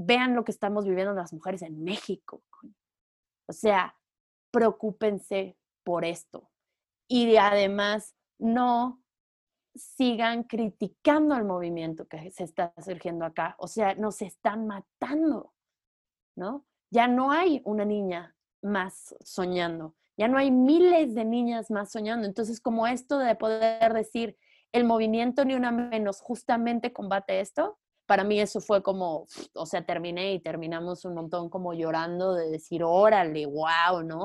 vean lo que estamos viviendo las mujeres en México. O sea, preocúpense por esto. Y además, no sigan criticando el movimiento que se está surgiendo acá. O sea, nos están matando, ¿no? Ya no hay una niña más soñando, ya no hay miles de niñas más soñando. Entonces, como esto de poder decir, el movimiento ni una menos justamente combate esto, para mí eso fue como, o sea, terminé y terminamos un montón como llorando de decir, órale, wow, ¿no?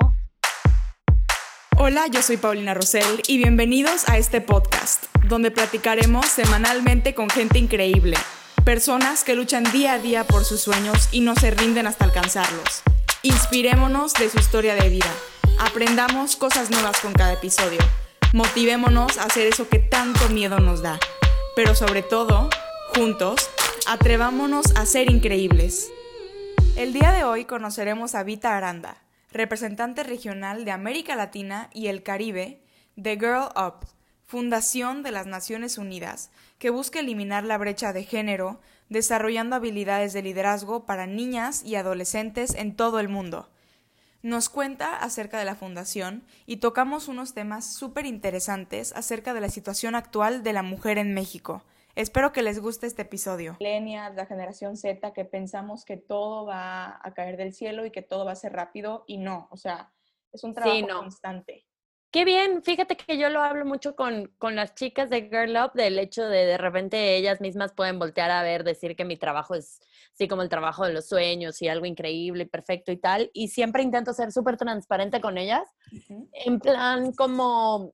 Hola, yo soy Paulina Rosell y bienvenidos a este podcast, donde platicaremos semanalmente con gente increíble, personas que luchan día a día por sus sueños y no se rinden hasta alcanzarlos. Inspirémonos de su historia de vida, aprendamos cosas nuevas con cada episodio, motivémonos a hacer eso que tanto miedo nos da, pero sobre todo, juntos, atrevámonos a ser increíbles. El día de hoy conoceremos a Vita Aranda, representante regional de América Latina y el Caribe de Girl Up, Fundación de las Naciones Unidas, que busca eliminar la brecha de género, desarrollando habilidades de liderazgo para niñas y adolescentes en todo el mundo. Nos cuenta acerca de la fundación y tocamos unos temas súper interesantes acerca de la situación actual de la mujer en México. Espero que les guste este episodio. Millennials, la generación Z, que pensamos que todo va a caer del cielo y que todo va a ser rápido y no, o sea, es un trabajo constante. Qué bien, fíjate que yo lo hablo mucho con, con, las chicas de Girl Up, del hecho de de repente ellas mismas pueden voltear a ver, decir que mi trabajo es así como el trabajo de los sueños y algo increíble y perfecto y tal. Y siempre intento ser súper transparente con ellas, en plan como,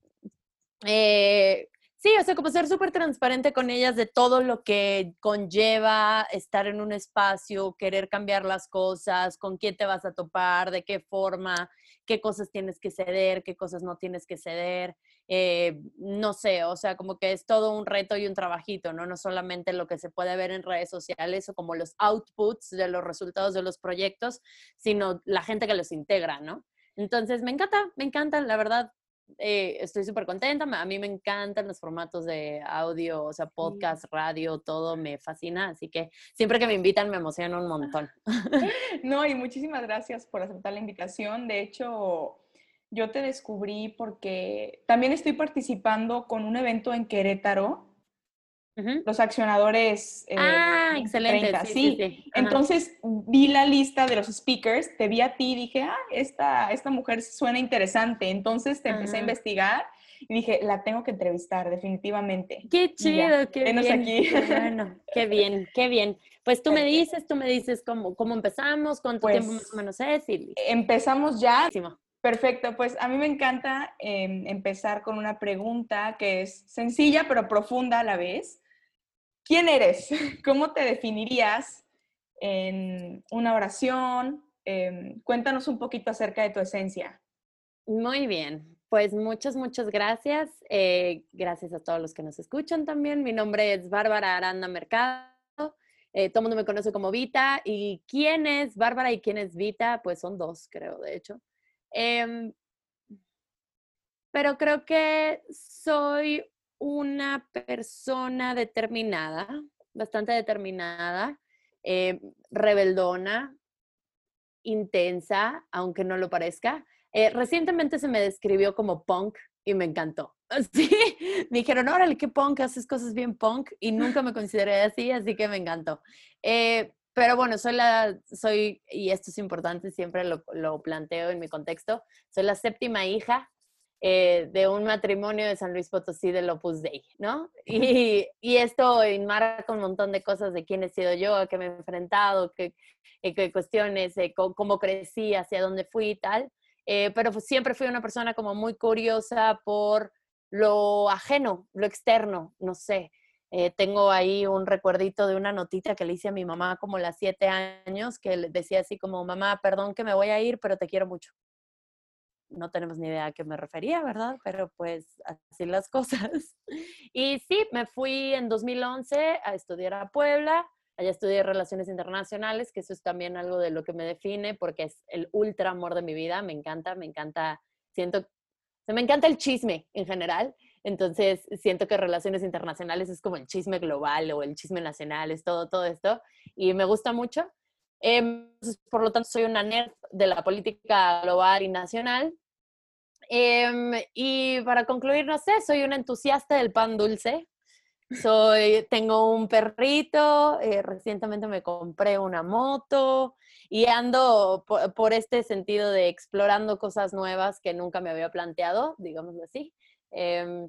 eh, Sí, o sea, como ser súper transparente con ellas de todo lo que conlleva estar en un espacio, querer cambiar las cosas, con quién te vas a topar, de qué forma, qué cosas tienes que ceder, qué cosas no tienes que ceder. Eh, no sé, o sea, como que es todo un reto y un trabajito, ¿no? No solamente lo que se puede ver en redes sociales o como los outputs de los resultados de los proyectos, sino la gente que los integra, ¿no? Entonces, me encanta, me encanta, la verdad, eh, estoy súper contenta. A mí me encantan los formatos de audio, o sea, podcast, radio, todo me fascina. Así que siempre que me invitan me emociona un montón. No, y muchísimas gracias por aceptar la invitación. De hecho, yo te descubrí porque también estoy participando con un evento en Querétaro los accionadores. Eh, ah, excelente. sí. Entonces vi la lista de los speakers, te vi a ti y dije, ah, esta, esta mujer suena interesante. Entonces te empecé a investigar y dije, la tengo que entrevistar, definitivamente. Qué chido, qué bien. aquí. bueno, qué bien, qué bien. Pues tú me dices, tú me dices cómo, cómo empezamos, cuánto pues, tiempo más o menos es. Empezamos ya. Perfecto, pues a mí me encanta em, empezar con una pregunta que es sencilla pero profunda a la vez. ¿Quién eres? ¿Cómo te definirías en una oración? Em, cuéntanos un poquito acerca de tu esencia. Muy bien, pues muchas, muchas gracias. Eh, gracias a todos los que nos escuchan también. Mi nombre es Bárbara Aranda Mercado. Eh, todo el mundo me conoce como Vita. ¿Y quién es Bárbara y quién es Vita? Pues son dos, creo, de hecho. Em, pero creo que soy una persona determinada, bastante determinada, eh, rebeldona, intensa, aunque no lo parezca. Eh, recientemente se me describió como punk y me encantó. Sí, me dijeron, órale, qué punk, haces cosas bien punk y nunca me consideré así, así que me encantó. Eh, pero bueno, soy la, soy, y esto es importante, siempre lo, lo planteo en mi contexto, soy la séptima hija eh, de un matrimonio de San Luis Potosí del Opus Dei, ¿no? Y, y, esto enmarca un montón de cosas de quién he sido yo, a qué me he enfrentado, qué, eh, qué cuestiones, eh, cómo, crecí, hacia dónde fui y tal. pero siempre fui una persona como muy curiosa por lo ajeno, lo externo, no sé. tengo ahí un recuerdito de una notita que le hice a mi mamá como a las siete años, que decía así como, mamá, perdón que me voy a ir, pero te quiero mucho no tenemos ni idea a qué me refería, ¿verdad? Pero pues así las cosas. Y sí, me fui en 2011 a estudiar a Puebla. Allá estudié Relaciones Internacionales, que eso es también algo de lo que me define, porque es el ultra amor de mi vida. Me encanta, me encanta, siento, se me encanta el chisme en general. Entonces, siento que Relaciones Internacionales es como el chisme global o el chisme nacional, es todo, todo esto. Y me gusta mucho. Em, por lo tanto, soy una nerd de la política global y nacional. Em, y para concluir, no sé, soy una entusiasta del pan dulce. Soy, tengo un perrito, eh, recientemente me compré una moto y ando por, este sentido de explorando cosas nuevas que nunca me había planteado, digámoslo así. Em,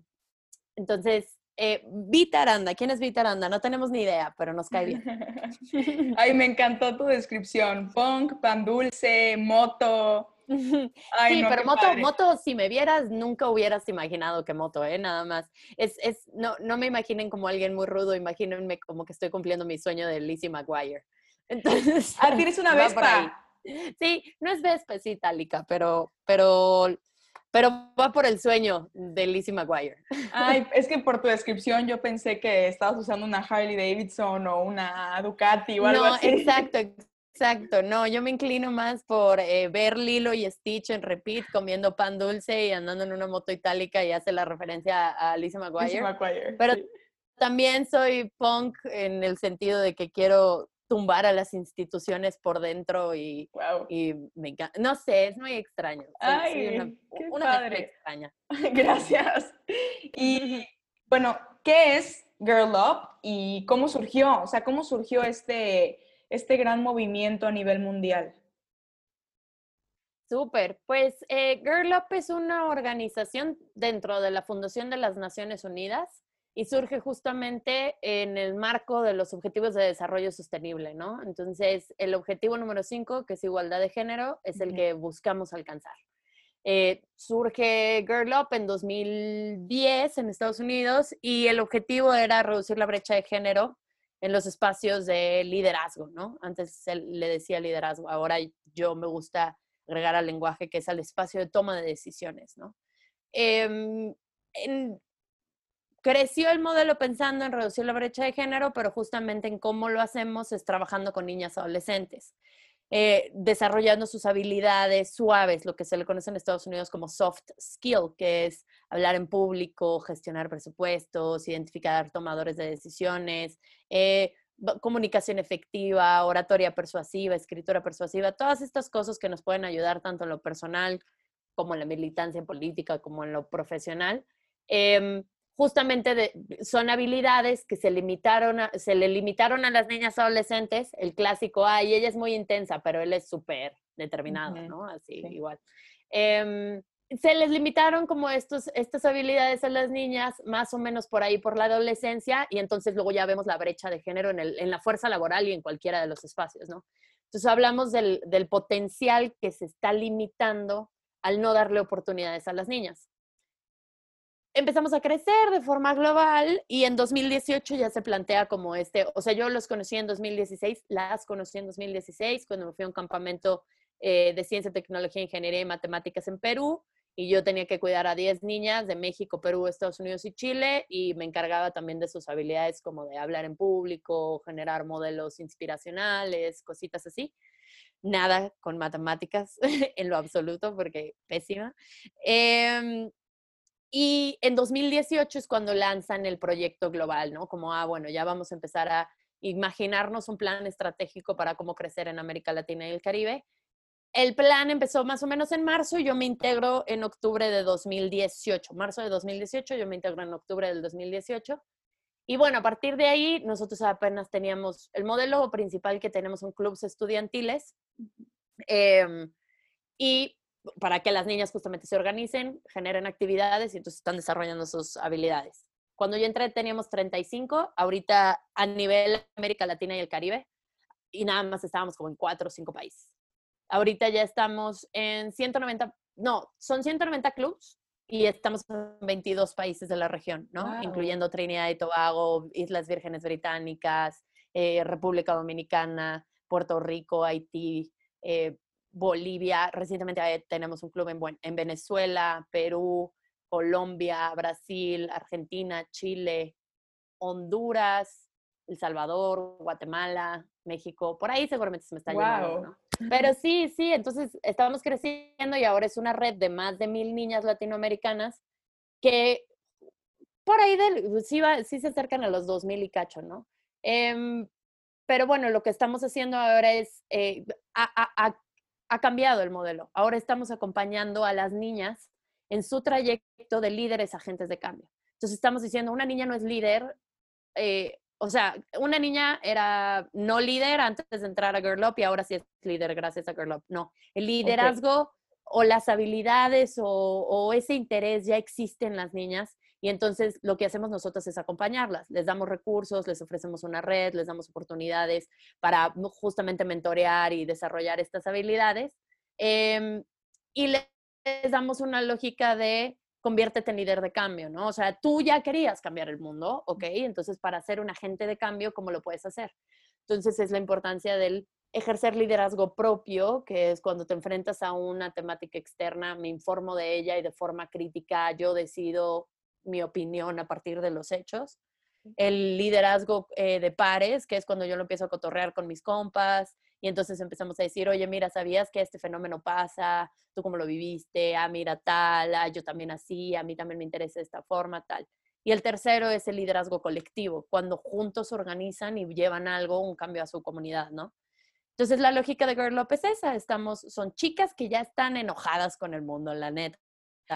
entonces, eh, Vita Aranda, ¿quién es Vita Aranda? No tenemos ni idea, pero nos cae bien. Ay, me encantó tu descripción. Punk, pan dulce, moto. sí, pero moto, moto, si me vieras, nunca hubieras imaginado que moto, ¿eh? Nada más. Es, es, no, no me imaginen como alguien muy rudo, imagínense como que estoy cumpliendo mi sueño de Lizzie McGuire. Entonces. Ah, tienes una Vespa. Sí, no es Vespa, es itálica, pero, pero pero va por el sueño de Lizzie McGuire. Ay, es que por tu descripción yo pensé que estabas usando una Harley Davidson o una Ducati o algo no, así. exacto, exacto. No, yo me inclino más por eh, ver Lilo y Stitch en repeat comiendo pan dulce y andando en una moto itálica y hace la referencia a Lizzie McGuire. Pero también soy punk en el sentido de que quiero tumbar a las instituciones por dentro y, y me encanta. No sé, es muy extraño. Ay, una, padre. extraña. Gracias. Y bueno, ¿qué es Girl Up y cómo surgió? O sea, ¿cómo surgió este, este gran movimiento a nivel mundial? Súper. Pues eh, Girl Up es una organización dentro de la Fundación de las Naciones Unidas y surge justamente en el marco de los objetivos de desarrollo sostenible, ¿no? Entonces, el objetivo número 5, que es igualdad de género, es el que buscamos alcanzar. Eh, surge Girl Up en 2010 en Estados Unidos y el objetivo era reducir la brecha de género en los espacios de liderazgo, ¿no? Antes le decía liderazgo, ahora yo me gusta agregar al lenguaje que es al espacio de toma de decisiones, ¿no? Em, creció el modelo pensando en reducir la brecha de género, pero justamente en cómo lo hacemos es trabajando con niñas adolescentes, eh, desarrollando sus habilidades suaves, lo que se le conoce en Estados Unidos como soft skill, que es hablar en público, gestionar presupuestos, identificar tomadores de decisiones, eh, comunicación efectiva, oratoria persuasiva, escritura persuasiva, todas estas cosas que nos pueden ayudar tanto en lo personal como en la militancia política, como en lo profesional. Em, justamente son habilidades que se, limitaron se le limitaron a las niñas adolescentes, el clásico, ay, ella es muy intensa, pero él es súper determinado, ¿no? Así, igual. Em, se les limitaron como estos, estas habilidades a las niñas, más o menos por ahí por la adolescencia, y entonces luego ya vemos la brecha de género en, el, en la fuerza laboral y en cualquiera de los espacios, ¿no? Entonces hablamos del, del potencial que se está limitando al no darle oportunidades a las niñas empezamos a crecer de forma global y en 2018 ya se plantea como este, o sea, yo los conocí en 2016, las conocí en 2016 cuando me fui a un campamento eh, de ciencia, tecnología, ingeniería y matemáticas en Perú y yo tenía que cuidar a 10 niñas de México, Perú, Estados Unidos y Chile y me encargaba también de sus habilidades como de hablar en público, generar modelos inspiracionales, cositas así. Nada con matemáticas en lo absoluto porque pésima. Eh, y en 2018 es cuando lanzan el proyecto global, ¿no? Como, ah, bueno, ya vamos a empezar a imaginarnos un plan estratégico para cómo crecer en América Latina y el Caribe. El plan empezó más o menos en marzo y yo me integro en octubre de 2018. Marzo de 2018, yo me integro en octubre del 2018. Y bueno, a partir de ahí, nosotros apenas teníamos, el modelo principal que tenemos son clubes estudiantiles. Eh, y para que las niñas justamente se organicen, generen actividades y entonces están desarrollando sus habilidades. Cuando yo entré teníamos 35, ahorita a nivel América Latina y el Caribe, y nada más estábamos como en cuatro o cinco países. Ahorita ya estamos en 190, no, son 190 clubs y estamos en 22 países de la región, ¿no? Incluyendo Trinidad y Tobago, Islas Vírgenes Británicas, eh, República Dominicana, Puerto Rico, Haití, eh, Bolivia, recientemente tenemos un club en, en Venezuela, Perú, Colombia, Brasil, Argentina, Chile, Honduras, El Salvador, Guatemala, México, por ahí seguramente se me está llegando, ¿no? Pero sí, sí, entonces estábamos creciendo y ahora es una red de más de mil niñas latinoamericanas que por ahí sí, sí se acercan a los dos mil y cacho, ¿no? Em, pero bueno, lo que estamos haciendo ahora es, eh, ha cambiado el modelo. Ahora estamos acompañando a las niñas en su trayecto de líderes agentes de cambio. Entonces estamos diciendo, una niña no es líder, eh, o sea, una niña era no líder antes de entrar a Girl Up y ahora sí es líder gracias a Girl Up. No, el liderazgo o las habilidades o, o, ese interés ya existe en las niñas y entonces lo que hacemos nosotros es acompañarlas. Les damos recursos, les ofrecemos una red, les damos oportunidades para justamente mentorear y desarrollar estas habilidades. Em, y les damos una lógica de conviértete en líder de cambio, ¿no? O sea, tú ya querías cambiar el mundo, ¿ok? Entonces, para ser un agente de cambio, ¿cómo lo puedes hacer? Entonces, es la importancia del ejercer liderazgo propio, que es cuando te enfrentas a una temática externa, me informo de ella y de forma crítica yo decido mi opinión a partir de los hechos. El liderazgo eh, de pares, que es cuando yo lo empiezo a cotorrear con mis compas y entonces empezamos a decir, oye, mira, ¿sabías que este fenómeno pasa? ¿Tú cómo lo viviste? Ah, mira, tal, ah, yo también así, a mí también me interesa esta forma, tal. Y el tercero es el liderazgo colectivo, cuando juntos organizan y llevan algo, un cambio a su comunidad, ¿no? Entonces la lógica de Girl López es esa, estamos, son chicas que ya están enojadas con el mundo, la neta.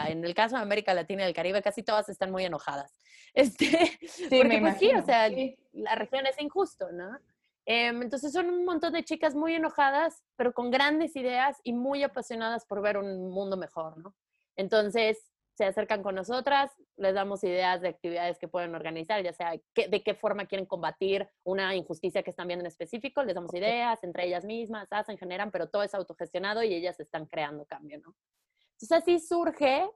En el caso de América Latina y el Caribe, casi todas están muy enojadas. Este, sí, porque pues sí, o sea, la región es injusto, ¿no? Em, entonces son un montón de chicas muy enojadas, pero con grandes ideas y muy apasionadas por ver un mundo mejor, ¿no? Entonces se acercan con nosotras, les damos ideas de actividades que pueden organizar, ya sea de qué forma quieren combatir una injusticia que están viendo en específico, les damos ideas entre ellas mismas, hacen, generan, pero todo es autogestionado y ellas están creando cambio, ¿no? Entonces así surge,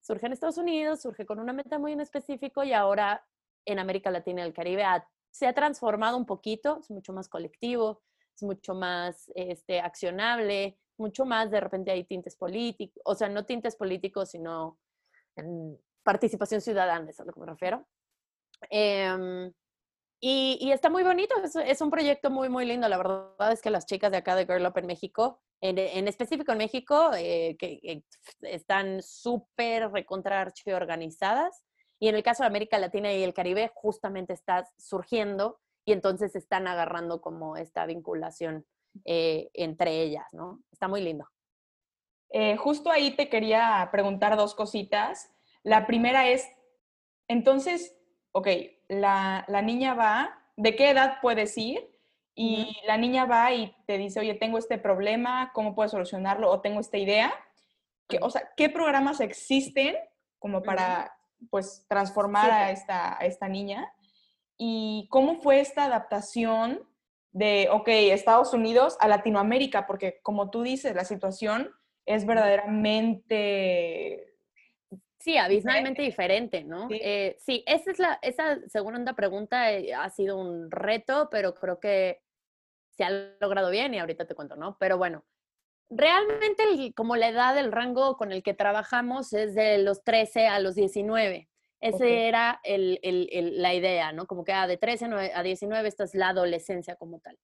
surge en Estados Unidos, surge con una meta muy en específico y ahora en América Latina y el Caribe se ha transformado un poquito, es mucho más colectivo, es mucho más este, accionable, mucho más de repente hay tintes políticos, o sea, no tintes políticos, sino participación ciudadana, es a lo que me refiero. Em, y, está muy bonito, es, un proyecto muy, muy lindo. La verdad es que las chicas de acá de Girl Up en México, en, específico en México, eh, que, están súper recontra organizadas. Y en el caso de América Latina y el Caribe, justamente está surgiendo y entonces están agarrando como esta vinculación eh, entre ellas, ¿no? Está muy lindo. Eh, justo ahí te quería preguntar dos cositas. La primera es, entonces, ok, la, niña va, ¿de qué edad puedes ir? Y la niña va y te dice, oye, tengo este problema, ¿cómo puedo solucionarlo? O tengo esta idea. o sea, ¿qué programas existen como para, pues, transformar a, esta, a esta niña? ¿Y cómo fue esta adaptación de, ok, Estados Unidos a Latinoamérica? Porque como tú dices, la situación es verdaderamente Sí, abismalmente diferente, ¿no? Sí, eh, sí esa es la, esa segunda pregunta eh, ha sido un reto, pero creo que se ha logrado bien y ahorita te cuento, ¿no? Pero bueno, realmente como la edad del rango con el que trabajamos es de los 13 a los 19. Esa era el, el, la idea, ¿no? Como que ah, de 13 a 19 esta es la adolescencia como tal.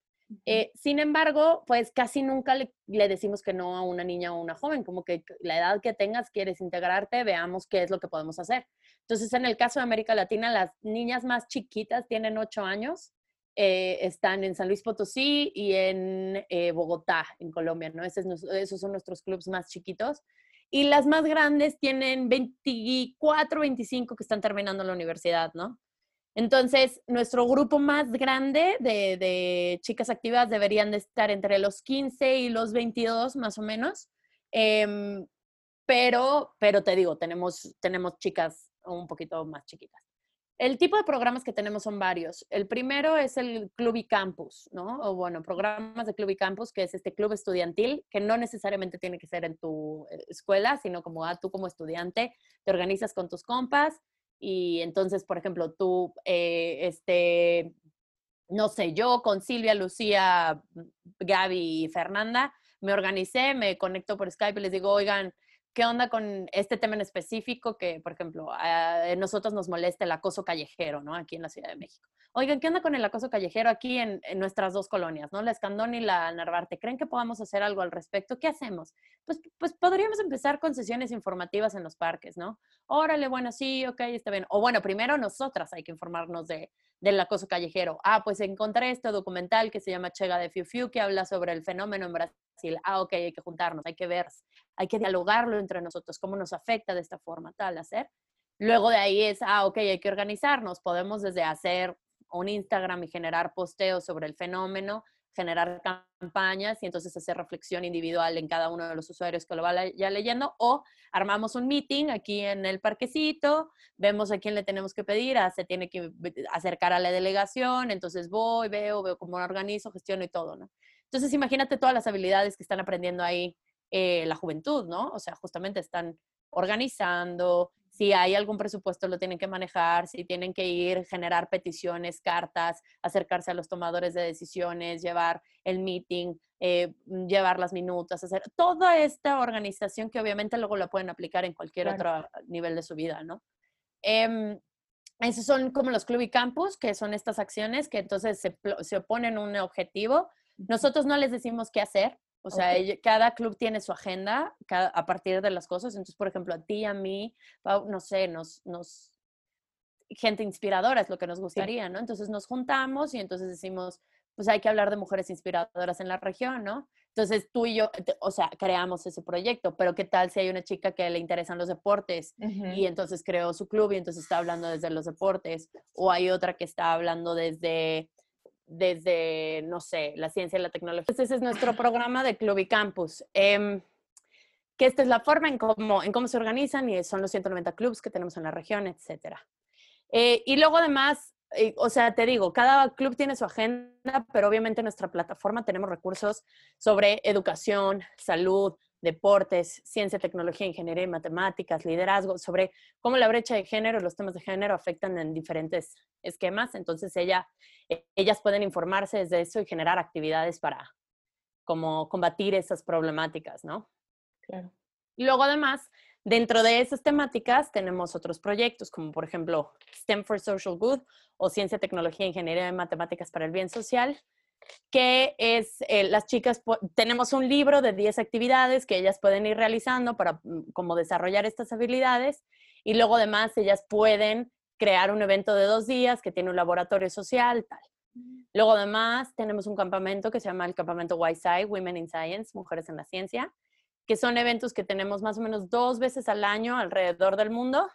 Eh, sin embargo, pues casi nunca le, decimos que no a una niña o una joven, como que la edad que tengas, quieres integrarte, veamos qué es lo que podemos hacer. Entonces, en el caso de América Latina, las niñas más chiquitas tienen ocho años, eh, están en San Luis Potosí y en eh, Bogotá, en Colombia, ¿no? esos son nuestros clubes más chiquitos. Y las más grandes tienen 24, 25 que están terminando la universidad, ¿no? Entonces, nuestro grupo más grande de, chicas activas deberían de estar entre los 15 y los 22, más o menos. Em, pero, pero te digo, tenemos, tenemos chicas un poquito más chiquitas. El tipo de programas que tenemos son varios. El primero es el Club y Campus, ¿no? O bueno, programas de Club y Campus, que es este club estudiantil, que no necesariamente tiene que ser en tu eh, escuela, sino como ah, tú como estudiante te organizas con tus compas, y entonces, por ejemplo, tú, eh, este, no sé, yo con Silvia, Lucía, Gaby y Fernanda, me organicé, me conecto por Skype y les digo, oigan, ¿qué onda con este tema en específico que, por ejemplo, a nosotros nos molesta el acoso callejero, ¿no? Aquí en la Ciudad de México. Oigan, ¿qué onda con el acoso callejero aquí en, nuestras dos colonias, ¿no? La Escandón y la Narvarte. ¿Creen que podamos hacer algo al respecto? ¿Qué hacemos? Pues, pues podríamos empezar con sesiones informativas en los parques, ¿no? Órale, bueno, sí, ok, está bien. O bueno, primero nosotras hay que informarnos de, del acoso callejero. Ah, pues encontré este documental que se llama Chega de Fiu Fiu, que habla sobre el fenómeno en Brasil. Ah, ok, hay que juntarnos, hay que ver, hay que dialogarlo entre nosotros, cómo nos afecta de esta forma, tal, hacer. Luego de ahí es, ah, ok, hay que organizarnos. Podemos desde hacer un Instagram y generar posteos sobre el fenómeno, generar campañas y entonces hacer reflexión individual en cada uno de los usuarios que lo vaya leyendo o armamos un meeting aquí en el parquecito, vemos a quién le tenemos que pedir, ah, se tiene que acercar a la delegación, entonces voy, veo, veo cómo organizo, gestiono y todo, ¿no? Entonces imagínate todas las habilidades que están aprendiendo ahí eh, la juventud, ¿no? O sea, justamente están organizando, si hay algún presupuesto lo tienen que manejar, si tienen que ir, generar peticiones, cartas, acercarse a los tomadores de decisiones, llevar el meeting, eh, llevar las minutas, hacer toda esta organización que obviamente luego la pueden aplicar en cualquier otro nivel de su vida, ¿no? Eh, esos son como los club y campus, que son estas acciones que entonces se, se oponen a un objetivo. Nosotros no les decimos qué hacer, o sea, cada club tiene su agenda a partir de las cosas. Entonces, por ejemplo, a ti, a mí, no sé, nos, nos, gente inspiradora es lo que nos gustaría, ¿no? Entonces nos juntamos y entonces decimos, pues hay que hablar de mujeres inspiradoras en la región, ¿no? Entonces tú y yo, o sea, creamos ese proyecto, pero ¿qué tal si hay una chica que le interesan los deportes y entonces creó su club y entonces está hablando desde los deportes? O hay otra que está hablando desde desde, no sé, la ciencia y la tecnología. Entonces, ese es nuestro programa de Club y Campus. Eh, que esta es la forma en cómo, en cómo se organizan y son los 190 clubs que tenemos en la región, etc. Eh, y luego además, eh, o sea, te digo, cada club tiene su agenda, pero obviamente en nuestra plataforma tenemos recursos sobre educación, salud, deportes, ciencia, tecnología, ingeniería y matemáticas, liderazgo, sobre cómo la brecha de género, los temas de género afectan en diferentes esquemas. Entonces, ella, e, ellas pueden informarse desde eso y generar actividades para como combatir esas problemáticas, ¿no? Claro. Y luego, además, dentro de esas temáticas tenemos otros proyectos, como por ejemplo STEM for Social Good o Ciencia, Tecnología, Ingeniería y Matemáticas para el Bien Social, que es, eh, las chicas, tenemos un libro de 10 actividades que ellas pueden ir realizando para mm, como desarrollar estas habilidades y luego además ellas pueden crear un evento de dos días que tiene un laboratorio social, tal. Luego además tenemos un campamento que se llama el campamento YSI, Women in Science, Mujeres en la Ciencia, que son eventos que tenemos más o menos dos veces al año alrededor del mundo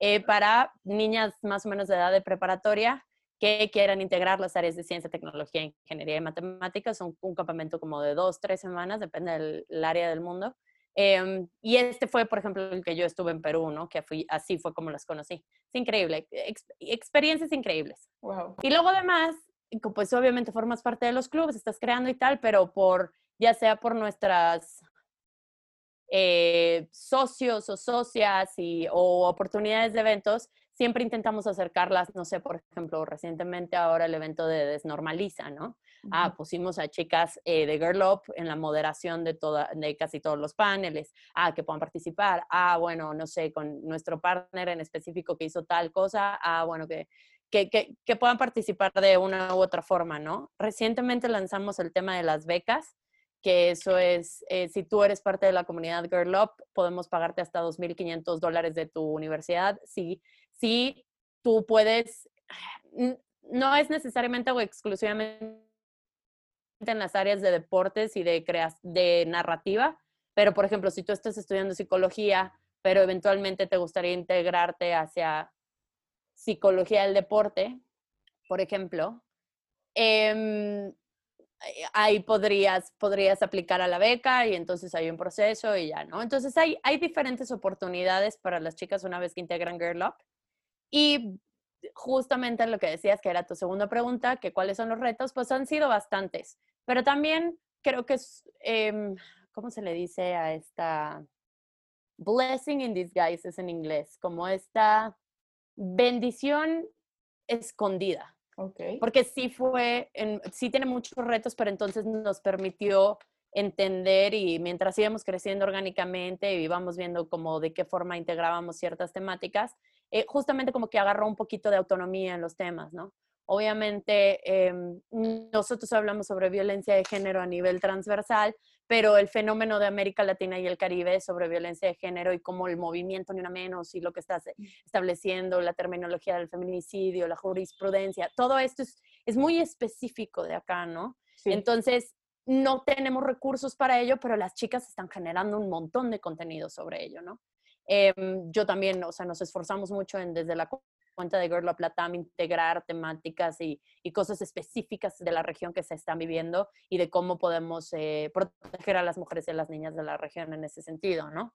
eh, para niñas más o menos de edad de preparatoria que quieran integrar las áreas de ciencia, tecnología, ingeniería y matemáticas. Son un campamento como de dos, tres semanas, depende del área del mundo. Em, y este fue, por ejemplo, el que yo estuve en Perú, ¿no? Que fui, así fue como las conocí. Es increíble, experiencias increíbles. Wow. Y luego además, pues obviamente formas parte de los clubes, estás creando y tal, pero por, ya sea por nuestras eh, socios o socias y, o oportunidades de eventos, siempre intentamos acercarlas, no sé, por ejemplo, recientemente ahora el evento de Desnormaliza, ¿no? Ah, pusimos a chicas eh, de Girl Up en la moderación de, toda, de casi todos los paneles, ah, que puedan participar, ah, bueno, no sé, con nuestro partner en específico que hizo tal cosa, ah, bueno, que, que, que, que puedan participar de una u otra forma, ¿no? Recientemente lanzamos el tema de las becas, que eso es, eh, si tú eres parte de la comunidad Girl Up, podemos pagarte hasta 2.500 dólares de tu universidad. Si sí tú puedes, no es necesariamente o exclusivamente en las áreas de deportes y de, de narrativa, pero por ejemplo, si tú estás estudiando psicología, pero eventualmente te gustaría integrarte hacia psicología del deporte, por ejemplo, eh, ahí podrías, podrías aplicar a la beca y entonces hay un proceso y ya, ¿no? Entonces hay, hay diferentes oportunidades para las chicas una vez que integran Girl Up. Y justamente lo que decías, que era tu segunda pregunta, que cuáles son los retos, pues han sido bastantes. Pero también creo que es, em, ¿cómo se le dice a esta? Blessing in disguise es en inglés, como esta bendición escondida. Okay. Porque sí fue, en, sí tiene muchos retos, pero entonces nos permitió entender y mientras íbamos creciendo orgánicamente y íbamos viendo como de qué forma integrábamos ciertas temáticas, eh, justamente como que agarró un poquito de autonomía en los temas, ¿no? Obviamente, em, nosotros hablamos sobre violencia de género a nivel transversal, pero el fenómeno de América Latina y el Caribe sobre violencia de género y cómo el movimiento Ni Una Menos y lo que estás estableciendo, la terminología del feminicidio, la jurisprudencia, todo esto es, es muy específico de acá, ¿no? Entonces, no tenemos recursos para ello, pero las chicas están generando un montón de contenido sobre ello, ¿no? Em, yo también, o sea, nos esforzamos mucho en desde la cuenta de Girl Up Latam integrar temáticas y, y, cosas específicas de la región que se están viviendo y de cómo podemos eh, proteger a las mujeres y a las niñas de la región en ese sentido, ¿no?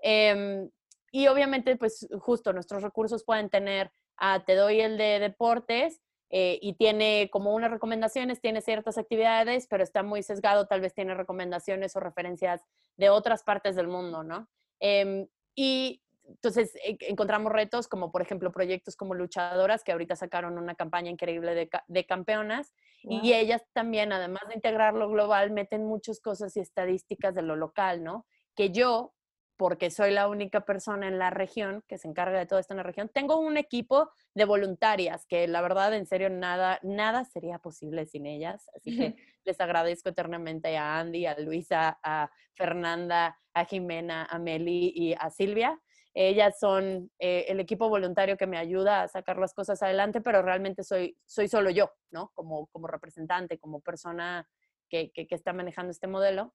Em, y obviamente, pues justo nuestros recursos pueden tener, ah, te doy el de deportes eh, y tiene como unas recomendaciones, tiene ciertas actividades, pero está muy sesgado, tal vez tiene recomendaciones o referencias de otras partes del mundo, ¿no? Em, y entonces encontramos retos como, por ejemplo, proyectos como Luchadoras, que ahorita sacaron una campaña increíble de, de campeonas, y ellas también, además de integrar lo global, meten muchas cosas y estadísticas de lo local, ¿no? Que yo, porque soy la única persona en la región que se encarga de todo esto en la región, tengo un equipo de voluntarias que la verdad, en serio, nada, nada sería posible sin ellas. Así que les agradezco eternamente a Andy, a Luisa, a Fernanda, a Jimena, a Meli y a Silvia ellas son eh, el equipo voluntario que me ayuda a sacar las cosas adelante, pero realmente soy, soy solo yo, ¿no? Como, como representante, como persona que, que, está manejando este modelo.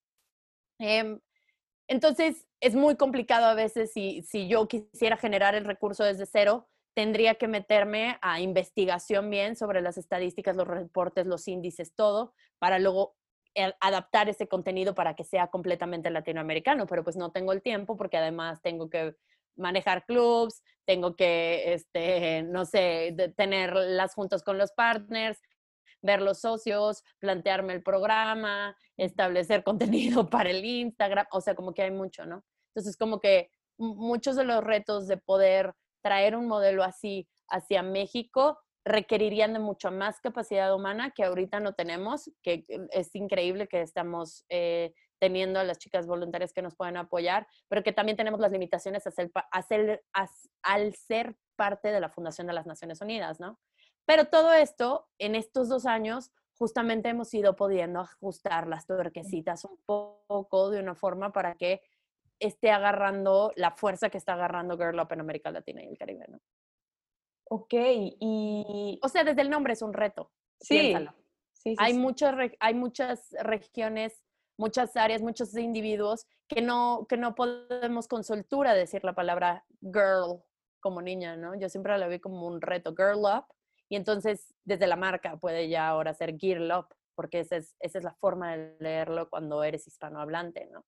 Em, entonces, es muy complicado a veces si, si yo quisiera generar el recurso desde cero, tendría que meterme a investigación bien sobre las estadísticas, los reportes, los índices, todo, para luego eh, adaptar ese contenido para que sea completamente latinoamericano, pero pues no tengo el tiempo porque además tengo que manejar clubs, tengo que, este, no sé, tener las juntas con los partners, ver los socios, plantearme el programa, establecer contenido para el Instagram, o sea, como que hay mucho, ¿no? Entonces, como que muchos de los retos de poder traer un modelo así hacia México requerirían de mucha más capacidad humana que ahorita no tenemos, que es increíble que estamos eh, teniendo a las chicas voluntarias que nos pueden apoyar, pero que también tenemos las limitaciones al ser parte de la Fundación de las Naciones Unidas, ¿no? Pero todo esto, en estos dos años, justamente hemos ido pudiendo ajustar las tuerquecitas un poco de una forma para que esté agarrando la fuerza que está agarrando Girl Up en América Latina y el Caribe, ¿no? Ok, y... O sea, desde el nombre es un reto. Sí. Sí, sí, hay, Muchas, hay muchas regiones muchas áreas, muchos individuos que no, que no podemos con soltura decir la palabra girl como niña, ¿no? Yo siempre la vi como un reto, girl up, y entonces desde la marca puede ya ahora ser girl up, porque esa es, esa es la forma de leerlo cuando eres hispanohablante, ¿no?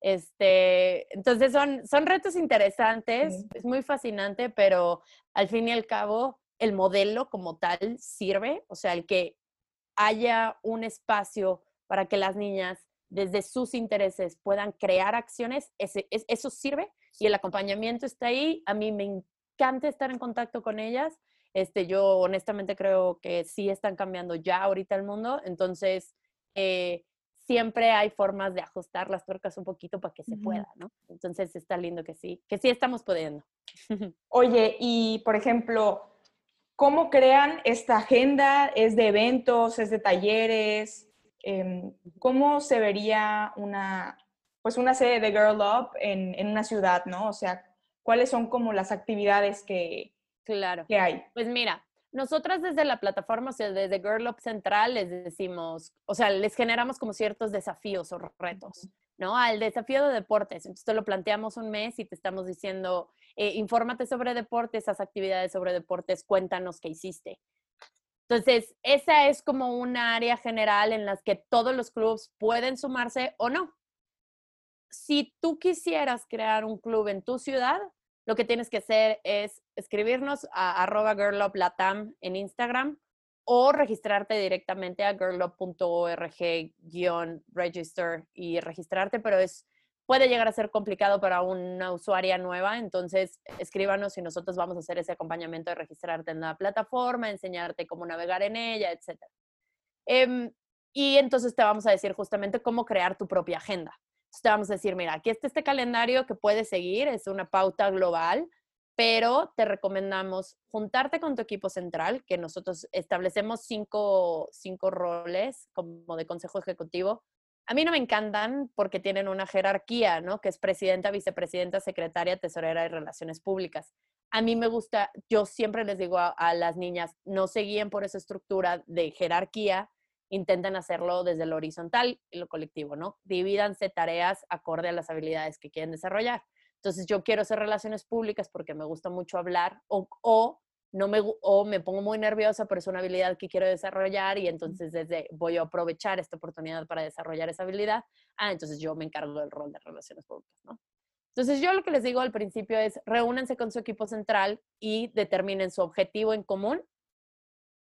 Este, entonces son, son retos interesantes, es muy fascinante, pero al fin y al cabo el modelo como tal sirve, o sea, el que haya un espacio para que las niñas desde sus intereses puedan crear acciones, ese, eso sirve y el acompañamiento está ahí. A mí me encanta estar en contacto con ellas. Este, yo honestamente creo que sí están cambiando ya ahorita el mundo, entonces eh, siempre hay formas de ajustar las tuercas un poquito para que se pueda, ¿no? Entonces está lindo que sí, que sí estamos pudiendo. Oye, y por ejemplo, ¿cómo crean esta agenda? ¿Es de eventos? ¿Es de talleres? Em, ¿cómo se vería una, pues una sede de Girl Up en, en, una ciudad, ¿no? O sea, ¿cuáles son como las actividades que, claro. que hay? Pues mira, nosotras desde la plataforma, o sea, desde Girl Up Central, les decimos, o sea, les generamos como ciertos desafíos o retos, ¿no? Al desafío de deportes. Entonces te lo planteamos un mes y te estamos diciendo, eh, infórmate sobre deportes, esas actividades sobre deportes, cuéntanos qué hiciste. Entonces, esa es como una área general en las que todos los clubes pueden sumarse o no. Si tú quisieras crear un club en tu ciudad, lo que tienes que hacer es escribirnos a arroba en Instagram o registrarte directamente a girlup.org-register y registrarte, pero es puede llegar a ser complicado para una usuaria nueva, entonces escríbanos y nosotros vamos a hacer ese acompañamiento de registrarte en la plataforma, enseñarte cómo navegar en ella, etc. Em, y entonces te vamos a decir justamente cómo crear tu propia agenda. Entonces te vamos a decir, mira, aquí está este calendario que puedes seguir, es una pauta global, pero te recomendamos juntarte con tu equipo central, que nosotros establecemos cinco, cinco roles como de consejo ejecutivo. A mí no me encantan porque tienen una jerarquía, ¿no? Que es presidenta, vicepresidenta, secretaria, tesorera y relaciones públicas. A mí me gusta, yo siempre les digo a, las niñas, no se guíen por esa estructura de jerarquía, intenten hacerlo desde lo horizontal y lo colectivo, ¿no? Divídanse tareas acorde a las habilidades que quieren desarrollar. Entonces yo quiero hacer relaciones públicas porque me gusta mucho hablar o, o no me, o me pongo muy nerviosa, pero es una habilidad que quiero desarrollar y entonces desde voy a aprovechar esta oportunidad para desarrollar esa habilidad. Ah, entonces yo me encargo del rol de relaciones públicas, ¿no? Entonces yo lo que les digo al principio es reúnanse con su equipo central y determinen su objetivo en común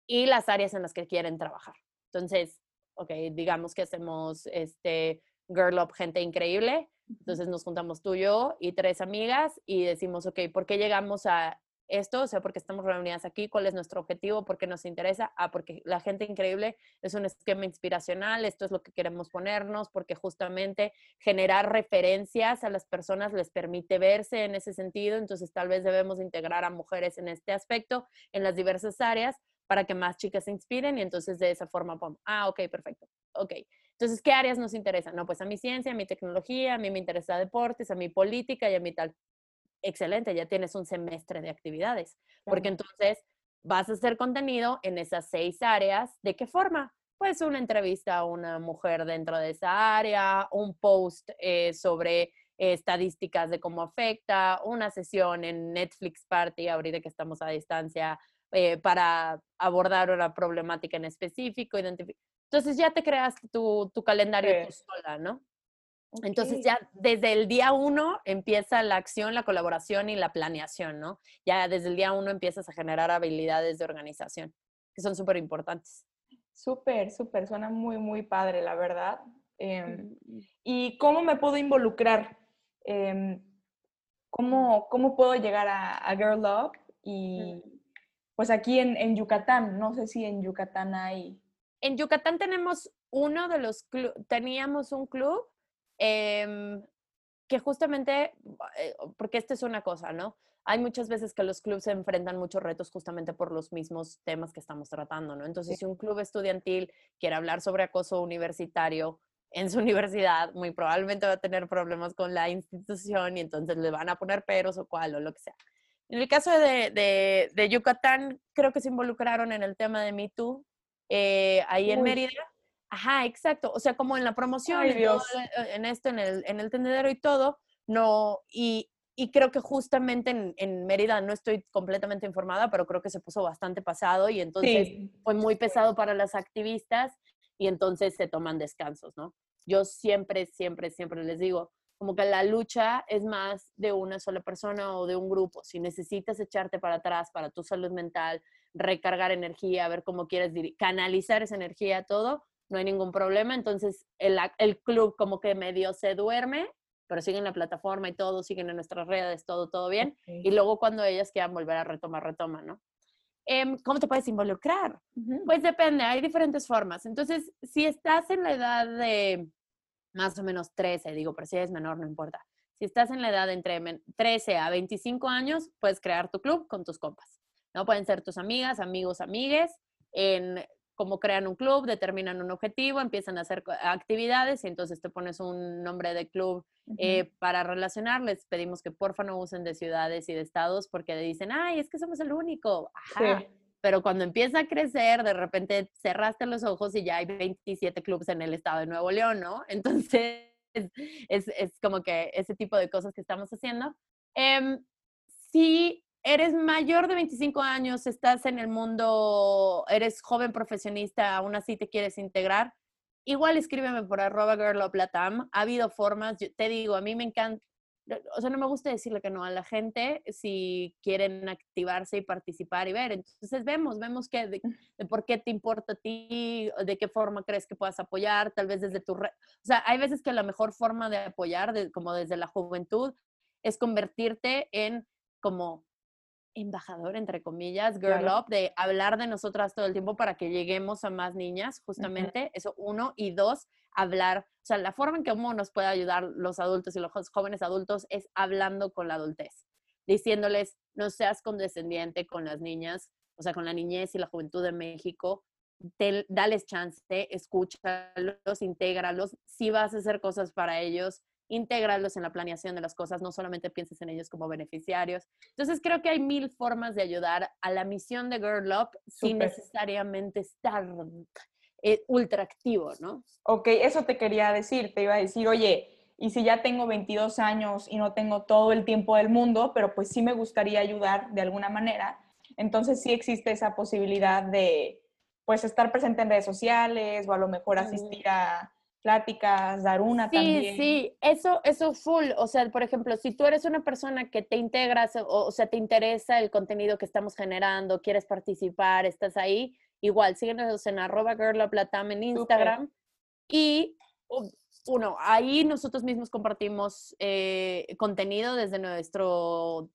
y las áreas en las que quieren trabajar. Entonces, ok, digamos que hacemos este Girl Up Gente Increíble. Entonces nos juntamos tú, yo y tres amigas y decimos, ok, ¿por qué llegamos a esto? O sea, porque estamos reunidas aquí, ¿cuál es nuestro objetivo? ¿Por qué nos interesa? Ah, porque la gente increíble es un esquema inspiracional, esto es lo que queremos ponernos, porque justamente generar referencias a las personas les permite verse en ese sentido, entonces tal vez debemos integrar a mujeres en este aspecto, en las diversas áreas, para que más chicas se inspiren y entonces de esa forma, ah, ok, perfecto, ok. Entonces, ¿qué áreas nos interesan? No, pues a mi ciencia, a mi tecnología, a mí me interesa deportes, a mi política y a mi tal. Excelente, ya tienes un semestre de actividades, porque entonces vas a hacer contenido en esas seis áreas. ¿De qué forma? Pues una entrevista a una mujer dentro de esa área, un post eh, sobre eh, estadísticas de cómo afecta, una sesión en Netflix Party, ahorita que estamos a distancia, eh, para abordar una problemática en específico. Entonces ya te creaste tu, tu calendario tú sola, ¿no? Entonces ya desde el día uno empieza la acción, la colaboración y la planeación, ¿no? Ya desde el día uno empiezas a generar habilidades de organización, que son súper importantes. Súper, súper, suena muy, muy padre, la verdad. Em, ¿Y cómo me puedo involucrar? Em, ¿cómo, ¿cómo, puedo llegar a, a Girl Up y, pues aquí en, Yucatán, no sé si en Yucatán hay. En Yucatán tenemos uno de los teníamos un club em, que justamente, eh, porque esta es una cosa, ¿no? Hay muchas veces que los clubes se enfrentan muchos retos justamente por los mismos temas que estamos tratando, ¿no? Entonces, si un club estudiantil quiere hablar sobre acoso universitario en su universidad, muy probablemente va a tener problemas con la institución y entonces le van a poner peros o cual o lo que sea. En el caso de, de, Yucatán, creo que se involucraron en el tema de Me Too, eh, ahí en Mérida. Ajá, exacto. O sea, como en la promoción, en, en, esto, en el, en el tendedero y todo, no, y, y creo que justamente en, en, Mérida no estoy completamente informada, pero creo que se puso bastante pasado y entonces fue muy pesado para las activistas y entonces se toman descansos, ¿no? Yo siempre, siempre, siempre les digo, como que la lucha es más de una sola persona o de un grupo. Si necesitas echarte para atrás para tu salud mental, recargar energía, ver cómo quieres canalizar esa energía, todo, no hay ningún problema. Entonces el, el club como que medio se duerme, pero siguen la plataforma y todo, siguen en nuestras redes, todo, todo bien. Y luego cuando ellas quieran volver a retomar, retoman, ¿no? Em, ¿Cómo te puedes involucrar? Pues depende, hay diferentes formas. Entonces, si estás en la edad de más o menos 13, digo, pero si eres menor, no importa. Si estás en la edad entre 13 a 25 años, puedes crear tu club con tus compas. ¿no? Pueden ser tus amigas, amigos, amigues, en cómo crean un club, determinan un objetivo, empiezan a hacer actividades y entonces te pones un nombre de club eh, para relacionarles. Pedimos que porfa no usen de ciudades y de estados porque dicen, ay, es que somos el único. Ajá pero cuando empieza a crecer, de repente cerraste los ojos y ya hay 27 clubes en el estado de Nuevo León, ¿no? Entonces, es, es como que ese tipo de cosas que estamos haciendo. Eh, si eres mayor de 25 años, estás en el mundo, eres joven profesionista, aún así te quieres integrar, igual escríbeme por arroba girloplatam. Ha habido formas, te digo, a mí me encanta, o sea, no me gusta decirle que no a la gente si quieren activarse y participar y ver. Entonces vemos, vemos que de, por qué te importa a ti, de qué forma crees que puedas apoyar, tal vez desde tu... Re o sea, hay veces que la mejor forma de apoyar, como desde la juventud, es convertirte en como embajador, entre comillas, girl up, de hablar de nosotras todo el tiempo para que lleguemos a más niñas, justamente, eso uno, y dos, hablar, o sea, la forma en que uno nos puede ayudar los adultos y los jóvenes adultos es hablando con la adultez. diciéndoles, no seas condescendiente con las niñas, o sea, con la niñez y la juventud de México, dales chance, escúchalos, intégralos, si vas a hacer cosas para ellos, intégralos en la planeación de las cosas, no solamente pienses en ellos como beneficiarios. Entonces creo que hay mil formas de ayudar a la misión de Girl Up sin necesariamente estar eh, ultra activo, ¿no? Ok, eso te quería decir, te iba a decir, oye, y si ya tengo 22 años y no tengo todo el tiempo del mundo, pero pues sí me gustaría ayudar de alguna manera, entonces sí existe esa posibilidad de pues estar presente en redes sociales o a lo mejor asistir a pláticas, dar una sí, también. Sí, sí, eso, eso full. O sea, por ejemplo, si tú eres una persona que te integras, o, o, sea, te interesa el contenido que estamos generando, quieres participar, estás ahí, igual, síguenos en arroba girlaplatam en Instagram. Y uno, ahí nosotros mismos compartimos eh, contenido desde nuestro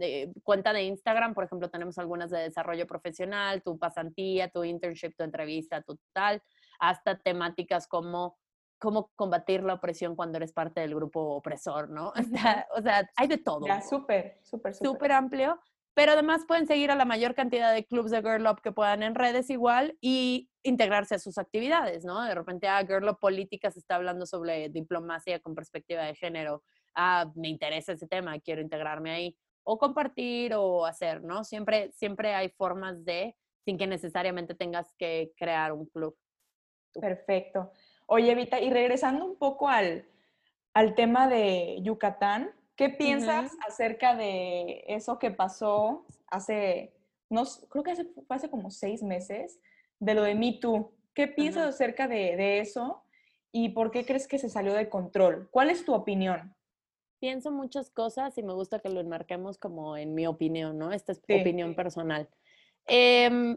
eh, cuenta de Instagram. Por ejemplo, tenemos algunas de desarrollo profesional, tu pasantía, tu internship, tu entrevista, tu tal, hasta temáticas como cómo combatir la opresión cuando eres parte del grupo opresor, ¿no? O sea, hay de todo. Ya, súper, súper, súper. Súper amplio. Pero además pueden seguir a la mayor cantidad de clubs de Girl Up que puedan en redes igual y integrarse a sus actividades, ¿no? De repente, ah, Girl Up Política se está hablando sobre diplomacia con perspectiva de género. Ah, me interesa ese tema, quiero integrarme ahí. O compartir o hacer, ¿no? Siempre, siempre hay formas de, sin que necesariamente tengas que crear un club. Perfecto. Oye, Vita, y regresando un poco al, al tema de Yucatán, ¿qué piensas acerca de eso que pasó hace, no, creo que hace, fue hace como seis meses, de lo de Me Too? ¿Qué piensas acerca de, de eso y por qué crees que se salió de control? ¿Cuál es tu opinión? Pienso muchas cosas y me gusta que lo enmarquemos como en mi opinión, ¿no? Esta es opinión personal. Eh,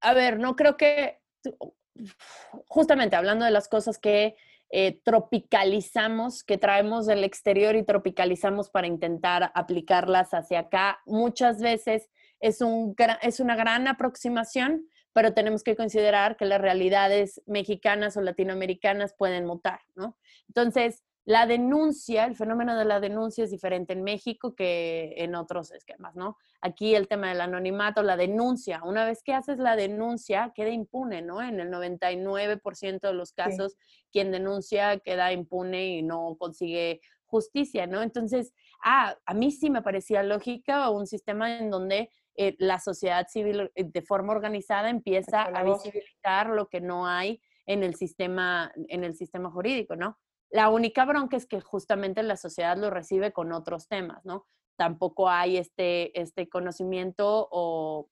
a ver, no creo que justamente hablando de las cosas que eh, tropicalizamos, que traemos del exterior y tropicalizamos para intentar aplicarlas hacia acá, muchas veces es, un, es una gran aproximación, pero tenemos que considerar que las realidades mexicanas o latinoamericanas pueden mutar, ¿no? Entonces, la denuncia, el fenómeno de la denuncia es diferente en México que en otros esquemas, ¿no? Aquí el tema del anonimato, la denuncia, una vez que haces la denuncia, queda impune, ¿no? En el 99% de los casos, quien denuncia queda impune y no consigue justicia, ¿no? Entonces, ah, a mí sí me parecía lógica un sistema en donde eh, la sociedad civil eh, de forma organizada empieza a visibilizar lo que no hay en el sistema, en el sistema jurídico, ¿no? La única bronca es que justamente la sociedad lo recibe con otros temas, ¿no? Tampoco hay este, este conocimiento o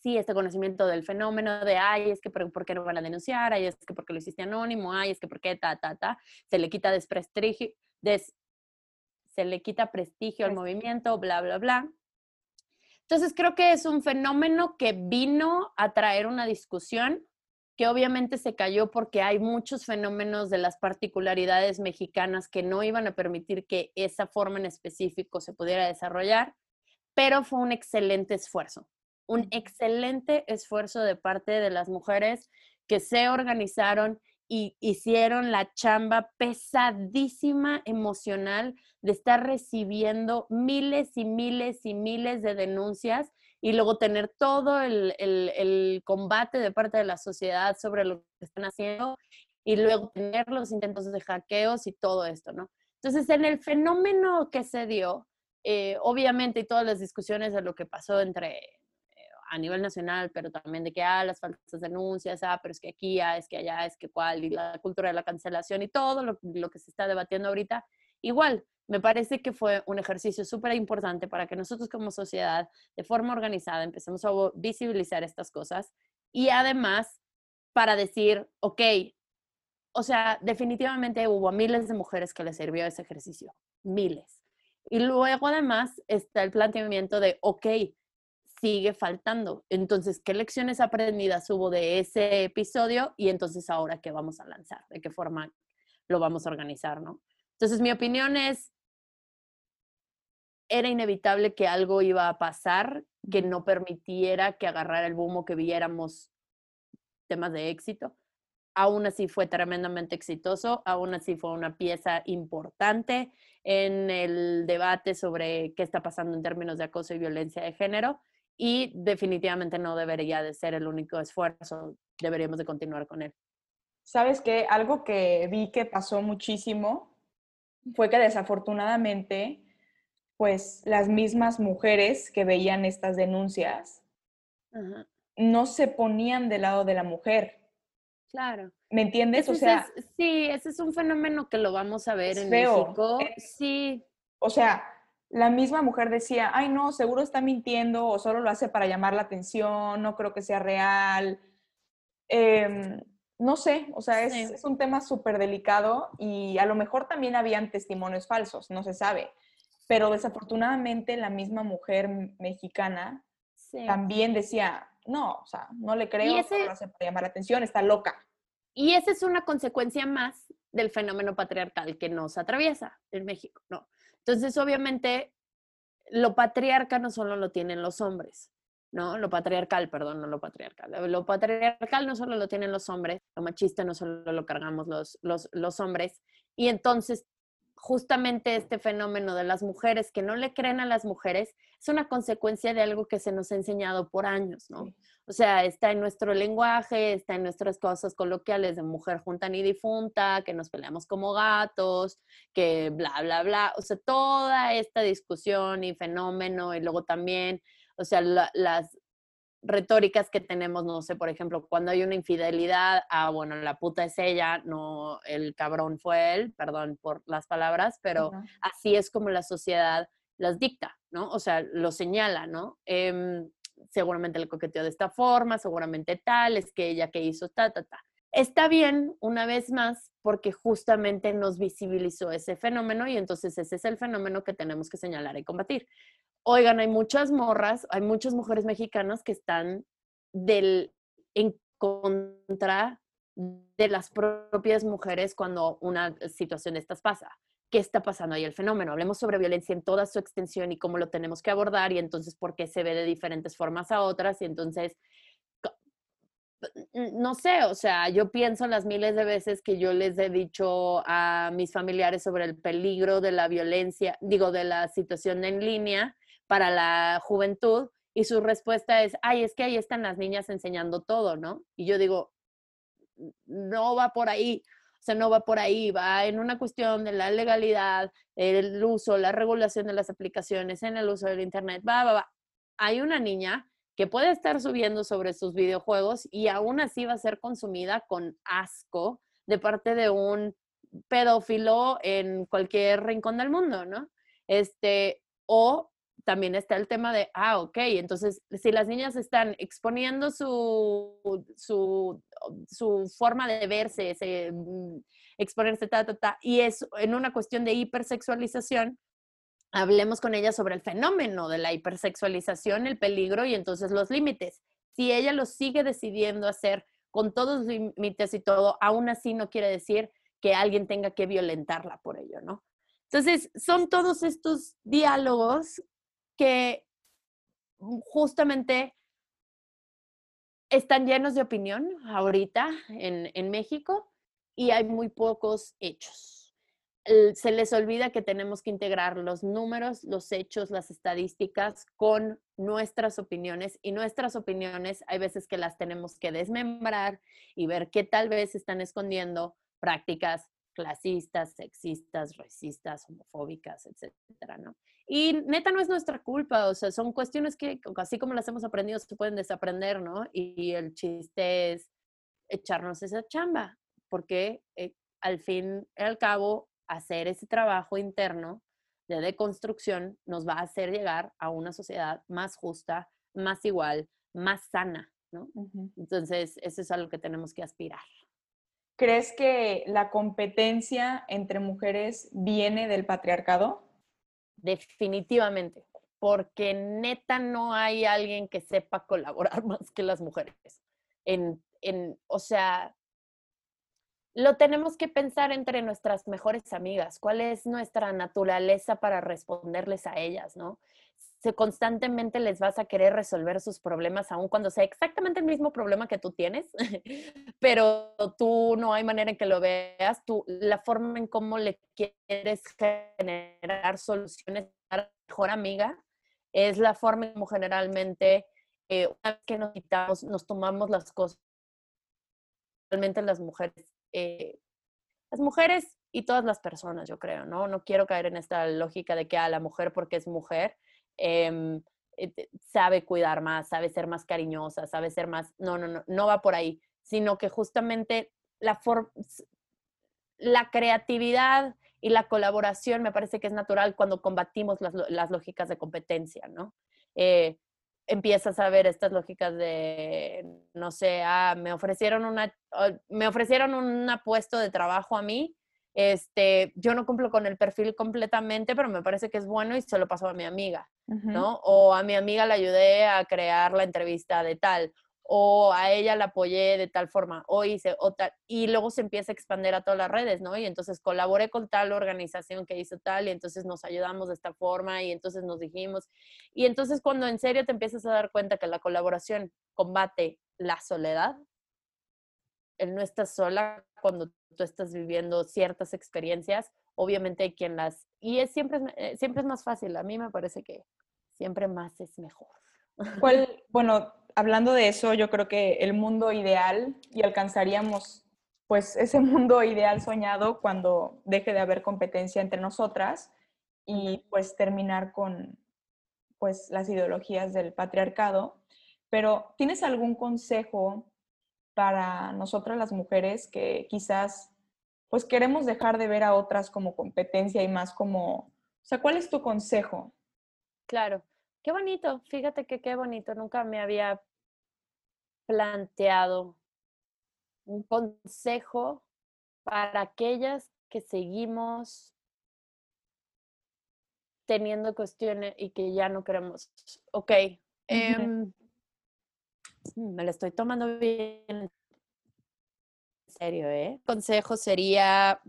sí, este conocimiento del fenómeno de, ay, es que por, qué no van a denunciar, ay, es que porque lo hiciste anónimo, ay, es que por qué, ta, ta, ta, se le quita desprestigio, se le quita prestigio al movimiento, bla, bla, bla. Entonces creo que es un fenómeno que vino a traer una discusión que obviamente se cayó porque hay muchos fenómenos de las particularidades mexicanas que no iban a permitir que esa forma en específico se pudiera desarrollar, pero fue un excelente esfuerzo, un excelente esfuerzo de parte de las mujeres que se organizaron y hicieron la chamba pesadísima emocional de estar recibiendo miles y miles y miles de denuncias y luego tener todo el, el, combate de parte de la sociedad sobre lo que están haciendo y luego tener los intentos de hackeos y todo esto, ¿no? Entonces, en el fenómeno que se dio, eh, obviamente, y todas las discusiones de lo que pasó entre eh, a nivel nacional, pero también de que, ah, las falsas denuncias, ah, pero es que aquí, ah, es que allá, es que cuál, y la cultura de la cancelación y todo lo, lo que se está debatiendo ahorita, igual, me parece que fue un ejercicio súper importante para que nosotros como sociedad, de forma organizada, empecemos a visibilizar estas cosas y además para decir, ok, o sea, definitivamente hubo miles de mujeres que les sirvió ese ejercicio, miles. Y luego además está el planteamiento de, ok, sigue faltando. Entonces, ¿qué lecciones aprendidas hubo de ese episodio? Y entonces ahora, ¿qué vamos a lanzar? ¿De qué forma lo vamos a organizar? ¿no? Entonces, mi opinión es, era inevitable que algo iba a pasar que no permitiera que agarrara el boom o que viéramos temas de éxito. aún así fue tremendamente exitoso, aún así fue una pieza importante en el debate sobre qué está pasando en términos de acoso y violencia de género y definitivamente no debería de ser el único esfuerzo, deberíamos de continuar con él. ¿Sabes qué? Algo que vi que pasó muchísimo fue que desafortunadamente, pues las mismas mujeres que veían estas denuncias no se ponían del lado de la mujer. Claro. ¿Me entiendes? o sea, sí, ese es un fenómeno que lo vamos a ver en México. sí. O sea, la misma mujer decía, ay no, seguro está mintiendo o solo lo hace para llamar la atención, no creo que sea real. Em, no sé, o sea, es, un tema súper delicado y a lo mejor también habían testimonios falsos, no se sabe. Pero desafortunadamente la misma mujer mexicana también decía, no, o sea, no le creo, ese, lo hace para llamar la atención, está loca. Y esa es una consecuencia más del fenómeno patriarcal que nos atraviesa en México, ¿no? Entonces, obviamente, lo patriarca no solo lo tienen los hombres, ¿no? Lo patriarcal, perdón, no lo patriarcal. Lo patriarcal no solo lo tienen los hombres, lo machista no solo lo cargamos los, los, los hombres. Y entonces, justamente este fenómeno de las mujeres que no le creen a las mujeres es una consecuencia de algo que se nos ha enseñado por años, ¿no? O sea, está en nuestro lenguaje, está en nuestras cosas coloquiales de mujer junta ni difunta, que nos peleamos como gatos, que bla, bla, bla. O sea, toda esta discusión y fenómeno y luego también, o sea, las retóricas que tenemos, no sé, por ejemplo, cuando hay una infidelidad, ah, bueno, la puta es ella, no el cabrón fue él, perdón por las palabras, pero así es como la sociedad las dicta, ¿no? O sea, lo señala, ¿no? Em, seguramente le coqueteó de esta forma, seguramente tal, es que ella que hizo ta, ta, ta. Está bien, una vez más, porque justamente nos visibilizó ese fenómeno y entonces ese es el fenómeno que tenemos que señalar y combatir. Oigan, hay muchas morras, hay muchas mujeres mexicanas que están del, en contra de las propias mujeres cuando una situación de estas pasa qué está pasando ahí el fenómeno. Hablemos sobre violencia en toda su extensión y cómo lo tenemos que abordar y entonces por qué se ve de diferentes formas a otras y entonces no sé, o sea, yo pienso las miles de veces que yo les he dicho a mis familiares sobre el peligro de la violencia, digo, de la situación en línea para la juventud y su respuesta es, ay, es que ahí están las niñas enseñando todo, ¿no? Y yo digo, no va por ahí. O sea, no va por ahí, va en una cuestión de la legalidad, el uso, la regulación de las aplicaciones, en el uso del Internet, va, va, va. Hay una niña que puede estar subiendo sobre sus videojuegos y aún así va a ser consumida con asco de parte de un pedófilo en cualquier rincón del mundo, ¿no? Este, o también está el tema de, ah, ok, entonces si las niñas están exponiendo su, su, su forma de verse, mm, exponerse, ta, ta, ta, y es en una cuestión de hipersexualización, hablemos con ella sobre el fenómeno de la hipersexualización, el peligro y entonces los límites. Si ella lo sigue decidiendo hacer con todos los límites y todo, aún así no quiere decir que alguien tenga que violentarla por ello, ¿no? Entonces, son todos estos diálogos que justamente están llenos de opinión ahorita en, en México y hay muy pocos hechos. Se les olvida que tenemos que integrar los números, los hechos, las estadísticas con nuestras opiniones y nuestras opiniones hay veces que las tenemos que desmembrar y ver qué tal vez están escondiendo prácticas clasistas, sexistas, racistas, homofóbicas, etcétera, ¿no? Y neta no es nuestra culpa, o sea, son cuestiones que así como las hemos aprendido se pueden desaprender, ¿no? Y el chiste es echarnos esa chamba, porque eh, al fin y al cabo hacer ese trabajo interno de deconstrucción nos va a hacer llegar a una sociedad más justa, más igual, más sana, ¿no? Entonces, eso es a lo que tenemos que aspirar. ¿Crees que la competencia entre mujeres viene del patriarcado? Definitivamente, porque neta no hay alguien que sepa colaborar más que las mujeres. En, en, o sea, lo tenemos que pensar entre nuestras mejores amigas, cuál es nuestra naturaleza para responderles a ellas, ¿no? Se constantemente les vas a querer resolver sus problemas, aun cuando sea exactamente el mismo problema que tú tienes, pero tú no hay manera en que lo veas, tú, la forma en cómo le quieres generar soluciones para mejor amiga es la forma en cómo generalmente eh, una vez que nos quitamos, nos tomamos las cosas, realmente las mujeres, eh, las mujeres y todas las personas, yo creo, ¿no? No quiero caer en esta lógica de que a la mujer porque es mujer, eh, sabe cuidar más, sabe ser más cariñosa, sabe ser más, no, no, no, no va por ahí, sino que justamente la, la creatividad y la colaboración me parece que es natural cuando combatimos las, las lógicas de competencia, ¿no? Eh, empiezas a ver estas lógicas de, no sé, ah, me ofrecieron una, me ofrecieron un puesto de trabajo a mí, este, yo no cumplo con el perfil completamente, pero me parece que es bueno y se lo paso a mi amiga, ¿no? O a mi amiga la ayudé a crear la entrevista de tal, o a ella la apoyé de tal forma, o hice, o tal, y luego se empieza a expandir a todas las redes, ¿no? Y entonces colaboré con tal organización que hizo tal, y entonces nos ayudamos de esta forma, y entonces nos dijimos, y entonces cuando en serio te empiezas a dar cuenta que la colaboración combate la soledad, el no estás sola cuando tú estás viviendo ciertas experiencias, obviamente hay quien las... Y es siempre, eh, siempre es más fácil, a mí me parece que siempre más es mejor. ¿Cuál, bueno, hablando de eso, yo creo que el mundo ideal y alcanzaríamos pues ese mundo ideal soñado cuando deje de haber competencia entre nosotras y pues terminar con pues las ideologías del patriarcado. Pero ¿tienes algún consejo para nosotras las mujeres que quizás pues queremos dejar de ver a otras como competencia y más como, o sea, ¿cuál es tu consejo? Claro, qué bonito, fíjate que qué bonito, nunca me había planteado un consejo para aquellas que seguimos teniendo cuestiones y que ya no queremos. Ok, me lo estoy tomando bien en serio, ¿eh? Consejo sería...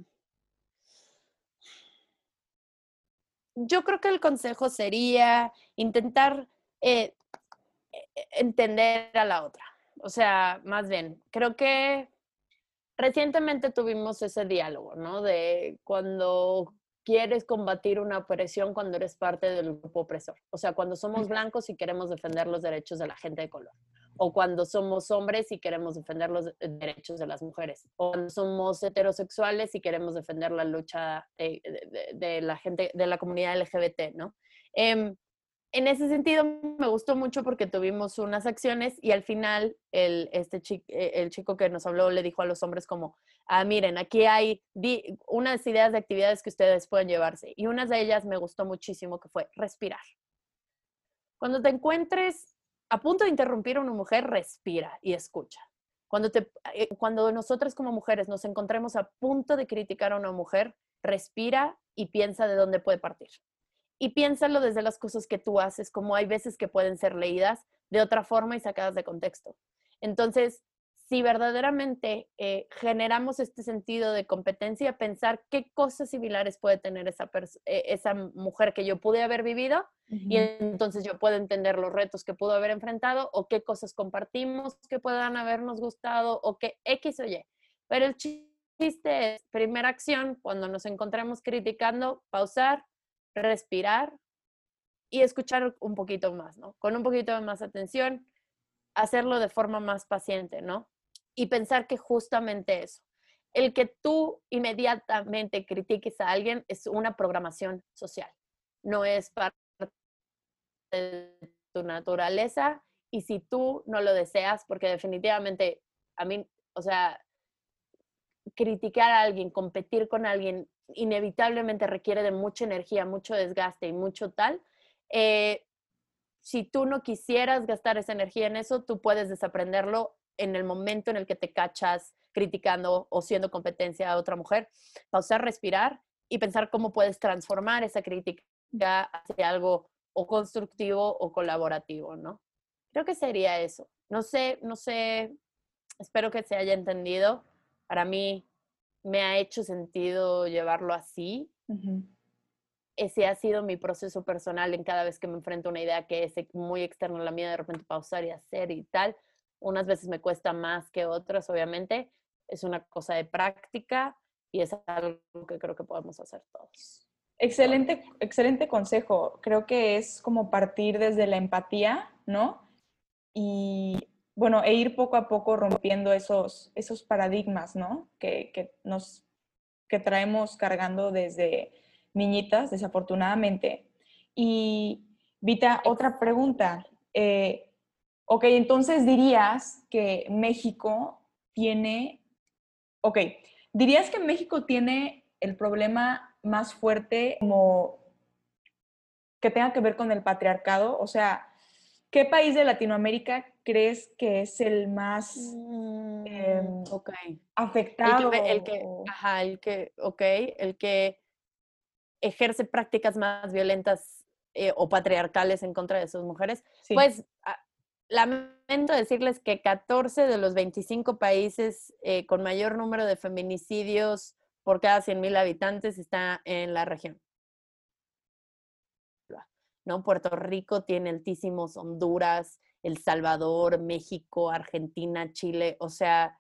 Yo creo que el consejo sería intentar eh, entender a la otra. O sea, más bien, creo que recientemente tuvimos ese diálogo, ¿no? De cuando quieres combatir una opresión cuando eres parte del grupo opresor. O sea, cuando somos blancos y queremos defender los derechos de la gente de color. O cuando somos hombres y queremos defender los derechos de las mujeres. O cuando somos heterosexuales y queremos defender la lucha de, la gente, de la comunidad LGBT, ¿no? Em, en ese sentido me gustó mucho porque tuvimos unas acciones y al final el, este chico, eh, el chico que nos habló le dijo a los hombres como, ah, miren, aquí hay unas ideas de actividades que ustedes pueden llevarse y una de ellas me gustó muchísimo que fue respirar. Cuando te encuentres a punto de interrumpir a una mujer, respira y escucha. Cuando, te, eh, cuando nosotras como mujeres nos encontremos a punto de criticar a una mujer, respira y piensa de dónde puede partir y piénsalo desde las cosas que tú haces, como hay veces que pueden ser leídas de otra forma y sacadas de contexto. Entonces, si verdaderamente eh, generamos este sentido de competencia, pensar qué cosas similares puede tener esa, eh, esa mujer que yo pude haber vivido y entonces yo puedo entender los retos que pudo haber enfrentado o qué cosas compartimos que puedan habernos gustado o que X o Y. Pero el chiste es, primera acción, cuando nos encontremos criticando, pausar, respirar y escuchar un poquito más, ¿no? Con un poquito más atención, hacerlo de forma más paciente, ¿no? Y pensar que justamente eso, el que tú inmediatamente critiques a alguien es una programación social, no es parte de tu naturaleza y si tú no lo deseas, porque definitivamente a mí, o sea, criticar a alguien, competir con alguien, inevitablemente requiere de mucha energía, mucho desgaste y mucho tal. Eh, si tú no quisieras gastar esa energía en eso, tú puedes desaprenderlo en el momento en el que te cachas criticando o siendo competencia a otra mujer. Pausar, respirar y pensar cómo puedes transformar esa crítica hacia algo o constructivo o colaborativo, ¿no? Creo que sería eso. No sé, no sé, espero que se haya entendido. Para mí me ha hecho sentido llevarlo así. ese ha sido mi proceso personal en cada vez que me enfrento a una idea que es muy externa a la mía, de repente pausar y hacer y tal. Unas veces me cuesta más que otras, obviamente. Es una cosa de práctica y es algo que creo que podemos hacer todos. Excelente, excelente consejo. Creo que es como partir desde la empatía, ¿no? Y bueno, e ir poco a poco rompiendo esos, esos paradigmas, ¿no? Que, que nos que traemos cargando desde niñitas, desafortunadamente. Y Vita, otra pregunta. Eh, ok, entonces dirías que México tiene, ok, dirías que México tiene el problema más fuerte como que tenga que ver con el patriarcado, o sea, ¿qué país de Latinoamérica crees que es el más em, mm, afectado? El que, ajá, el que, ok, el que ejerce prácticas más violentas eh, o patriarcales en contra de sus mujeres, pues ah, lamento decirles que 14 de los 25 países eh, con mayor número de feminicidios por cada 100.000 habitantes está en la región. ¿No? Puerto Rico tiene altísimos, Honduras, El Salvador, México, Argentina, Chile. O sea,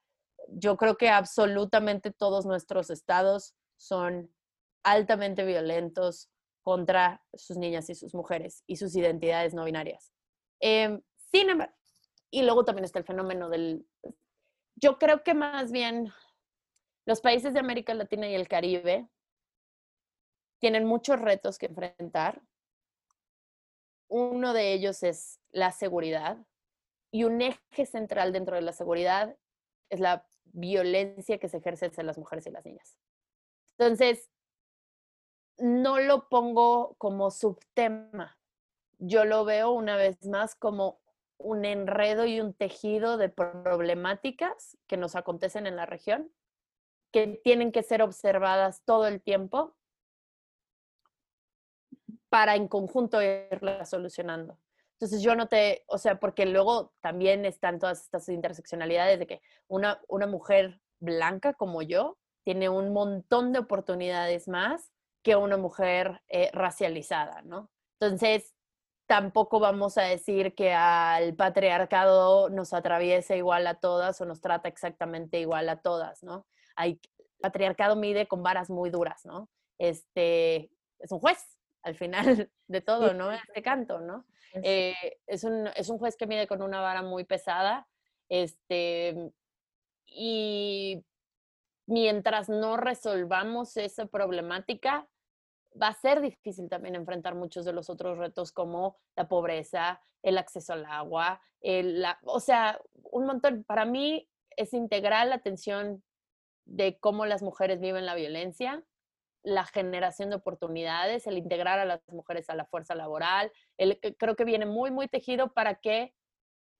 yo creo que absolutamente todos nuestros estados son altamente violentos contra sus niñas y sus mujeres y sus identidades no binarias. Em, sin embargo, y luego también está el fenómeno del... Yo creo que más bien los países de América Latina y el Caribe tienen muchos retos que enfrentar. Uno de ellos es la seguridad y un eje central dentro de la seguridad es la violencia que se ejerce hacia las mujeres y las niñas. Entonces, no lo pongo como subtema. Yo lo veo una vez más como un enredo y un tejido de problemáticas que nos acontecen en la región, que tienen que ser observadas todo el tiempo para en conjunto irlas solucionando. Entonces yo no te, o sea, porque luego también están todas estas interseccionalidades de que una, una mujer blanca como yo tiene un montón de oportunidades más que una mujer eh, racializada, ¿no? Entonces, tampoco vamos a decir que al patriarcado nos atraviesa igual a todas o nos trata exactamente igual a todas, ¿no? Hay, el patriarcado mide con varas muy duras, ¿no? Este, es un juez al final de todo, ¿no? Este canto, ¿no? Eh, es, un, es un juez que mide con una vara muy pesada, este, y mientras no resolvamos esa problemática, va a ser difícil también enfrentar muchos de los otros retos como la pobreza, el acceso al agua, la, o sea, un montón. Para mí es integral la atención de cómo las mujeres viven la violencia, la generación de oportunidades, el integrar a las mujeres a la fuerza laboral. El, creo que viene muy, muy tejido para que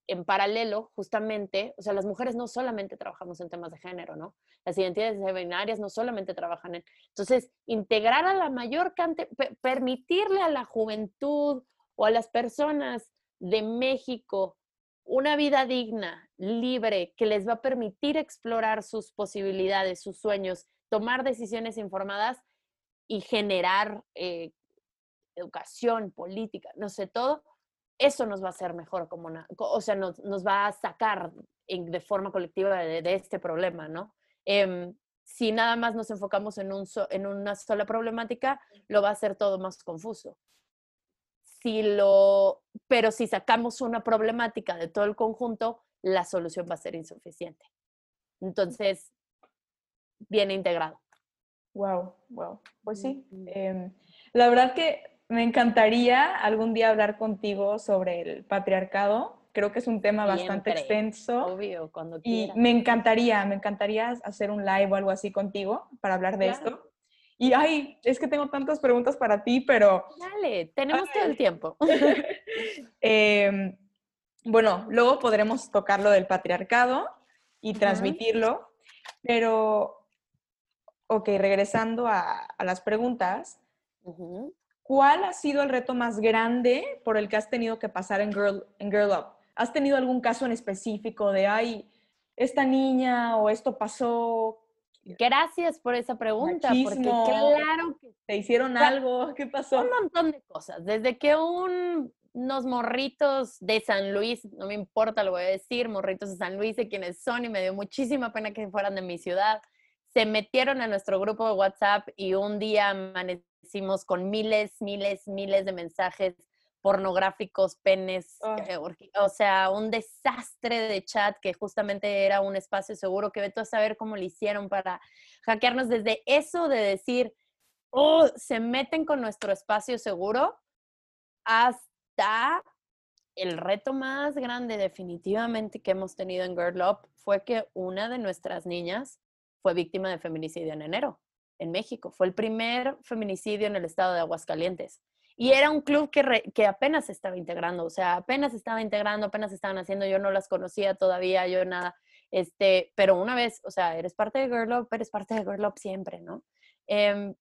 en paralelo, justamente, o sea, las mujeres no solamente trabajamos en temas de género, ¿no? Las identidades binarias no solamente trabajan en... Entonces, integrar a la mayor cantidad, permitirle a la juventud o a las personas de México una vida digna, libre, que les va a permitir explorar sus posibilidades, sus sueños, tomar decisiones informadas y generar eh, educación, política, no sé, todo, eso nos va a hacer mejor como una, o sea, nos, nos va a sacar de forma colectiva de, este problema, ¿no? Em, si nada más nos enfocamos en, un en una sola problemática, lo va a hacer todo más confuso. Si lo, pero si sacamos una problemática de todo el conjunto, la solución va a ser insuficiente. Entonces, viene integrado. Wow, wow. Pues sí. Em, la verdad que me encantaría algún día hablar contigo sobre el patriarcado. Creo que es un tema bastante extenso. Obvio, cuando quieras. Y me encantaría, me encantaría hacer un live o algo así contigo para hablar de esto. Y ay, es que tengo tantas preguntas para ti, pero... Dale, tenemos todo el tiempo. Em, bueno, luego podremos tocar lo del patriarcado y transmitirlo, pero, ok, regresando a, las preguntas, ¿Cuál ha sido el reto más grande por el que has tenido que pasar en Girl, en Girl Up? ¿Has tenido algún caso en específico de, ay, esta niña o esto pasó? Gracias por esa pregunta, porque claro que ¿Te hicieron sea, algo? ¿Qué pasó? un montón de cosas. Desde que un- unos morritos de San Luis, no me importa, lo voy a decir, morritos de San Luis, de quienes son, y me dio muchísima pena que fueran de mi ciudad, se metieron a nuestro grupo de WhatsApp y un día amanecimos con miles, miles, miles de mensajes pornográficos, penes, Ah. eh, o sea, un desastre de chat que justamente era un espacio seguro que veto a saber cómo le hicieron para hackearnos desde eso de decir, oh, se meten con nuestro espacio seguro hasta el reto más grande definitivamente que hemos tenido en Girl Up fue que una de nuestras niñas fue víctima de feminicidio en enero en México. Fue el primer feminicidio en el estado de Aguascalientes. Y era un club que, que apenas se estaba integrando, o sea, apenas se estaba integrando, apenas se estaban haciendo, yo no las conocía todavía, yo nada, este, pero una vez, o sea, eres parte de Girl Up, eres parte de Girl Up siempre, ¿no? Em,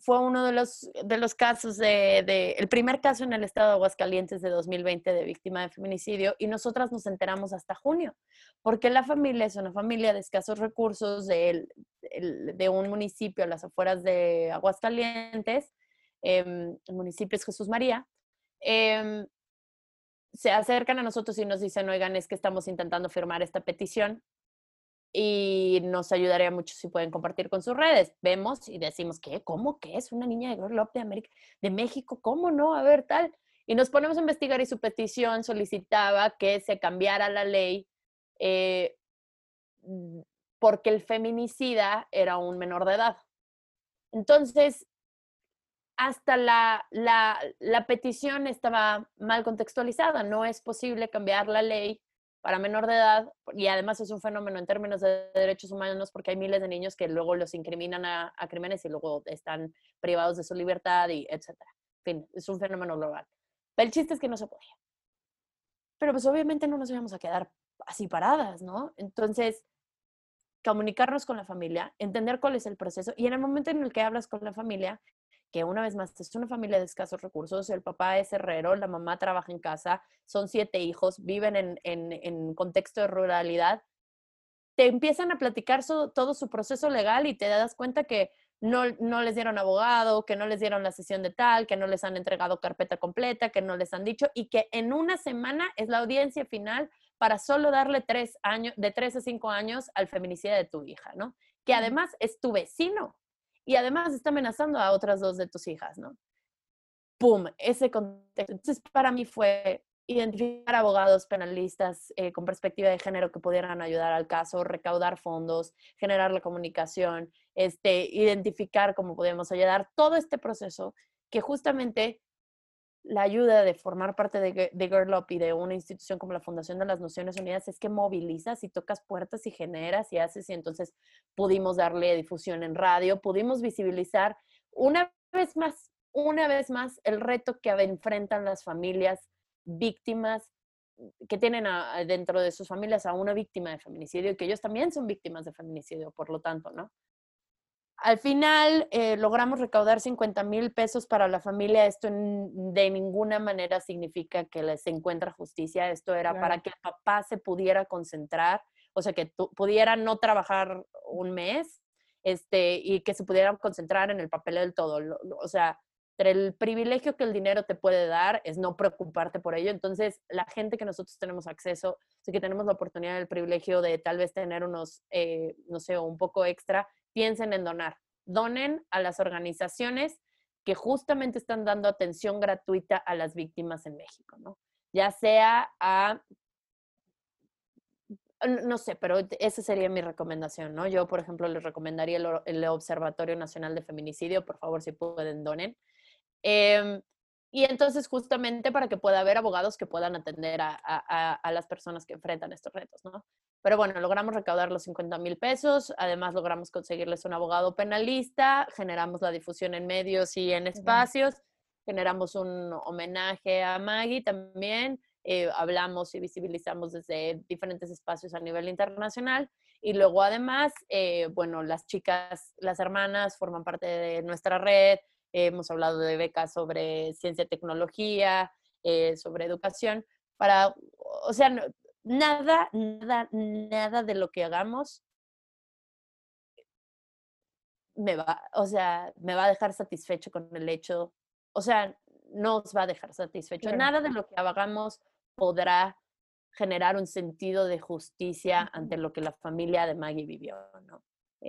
fue uno de los, de los casos de, el primer caso en el estado de Aguascalientes de 2020 de víctima de feminicidio y nosotras nos enteramos hasta junio, porque la familia es una familia de escasos recursos de, de un municipio a las afueras de Aguascalientes, em, el municipio es Jesús María, em, se acercan a nosotros y nos dicen, oigan, es que estamos intentando firmar esta petición y nos ayudaría mucho si pueden compartir con sus redes. Vemos y decimos, ¿qué? ¿Cómo que es una niña de Up de, América, de México? ¿Cómo no? A ver, tal. Y nos ponemos a investigar y su petición solicitaba que se cambiara la ley eh, mm, porque el feminicida era un menor de edad. Entonces, hasta la, la petición estaba mal contextualizada. No es posible cambiar la ley para menor de edad y además es un fenómeno en términos de derechos humanos porque hay miles de niños que luego los incriminan a, a crímenes y luego están privados de su libertad y etcétera. En fin, es un fenómeno global. El chiste es que no se podía. Pero pues obviamente no nos íbamos a quedar así paradas, ¿no? Entonces, comunicarnos con la familia, entender cuál es el proceso y en el momento en el que hablas con la familia, que una vez más es una familia de escasos recursos, el papá es herrero, la mamá trabaja en casa, son siete hijos, viven en, en, en contexto de ruralidad, te empiezan a platicar su- todo su proceso legal y te das cuenta que no, no les dieron abogado, que no les dieron la sesión de tal, que no les han entregado carpeta completa, que no les han dicho y que en una semana es la audiencia final para solo darle tres años, de tres a cinco años al feminicida de tu hija, ¿no? Que además es tu vecino y además está amenazando a otras dos de tus hijas, ¿no? ¡Pum! Ese contexto. Entonces, para mí fue identificar abogados penalistas eh, con perspectiva de género que pudieran ayudar al caso, recaudar fondos, generar la comunicación, este, identificar cómo podemos ayudar, todo este proceso que justamente la ayuda de formar parte de, de Girl Up y de una institución como la Fundación de las Naciones Unidas es que movilizas y tocas puertas y generas y haces y entonces pudimos darle difusión en radio, pudimos visibilizar una vez más, una vez más el reto que enfrentan las familias víctimas que tienen dentro de sus familias a una víctima de feminicidio y que ellos también son víctimas de feminicidio, por lo tanto, ¿no? Al final eh, logramos recaudar 50 mil pesos para la familia. Esto de ninguna manera significa que les encuentra justicia. Esto era para que el papá se pudiera concentrar, o sea, que pudiera no trabajar un mes este, y que se pudiera concentrar en el papel del todo. O sea, el privilegio que el dinero te puede dar es no preocuparte por ello. Entonces, la gente que nosotros tenemos acceso, sea, que tenemos la oportunidad, el privilegio de tal vez tener unos, eh, no sé, un poco extra, piensen en donar. Donen a las organizaciones que justamente están dando atención gratuita a las víctimas en México, ¿no? Ya sea a, no sé, pero esa sería mi recomendación, ¿no? Yo, por ejemplo, les recomendaría el, Observatorio Nacional de Feminicidio, por favor, si pueden, donen. Em, y entonces, justamente para que pueda haber abogados que puedan atender a, a- las personas que enfrentan estos retos, ¿no? Pero bueno, logramos recaudar los 50 mil pesos, además logramos conseguirles un abogado penalista, generamos la difusión en medios y en espacios, generamos un homenaje a Maggie también, eh, hablamos y visibilizamos desde diferentes espacios a nivel internacional. Y luego además, eh, bueno, las chicas, las hermanas forman parte de nuestra red, hemos hablado de becas sobre ciencia y tecnología, eh, sobre educación, para, o sea, no- nada, nada, nada de lo que hagamos me va, o sea, me va a dejar satisfecho con el hecho, o sea, no os va a dejar satisfecho. Nada de lo que hagamos podrá generar un sentido de justicia ante lo que la familia de Maggie vivió, ¿no?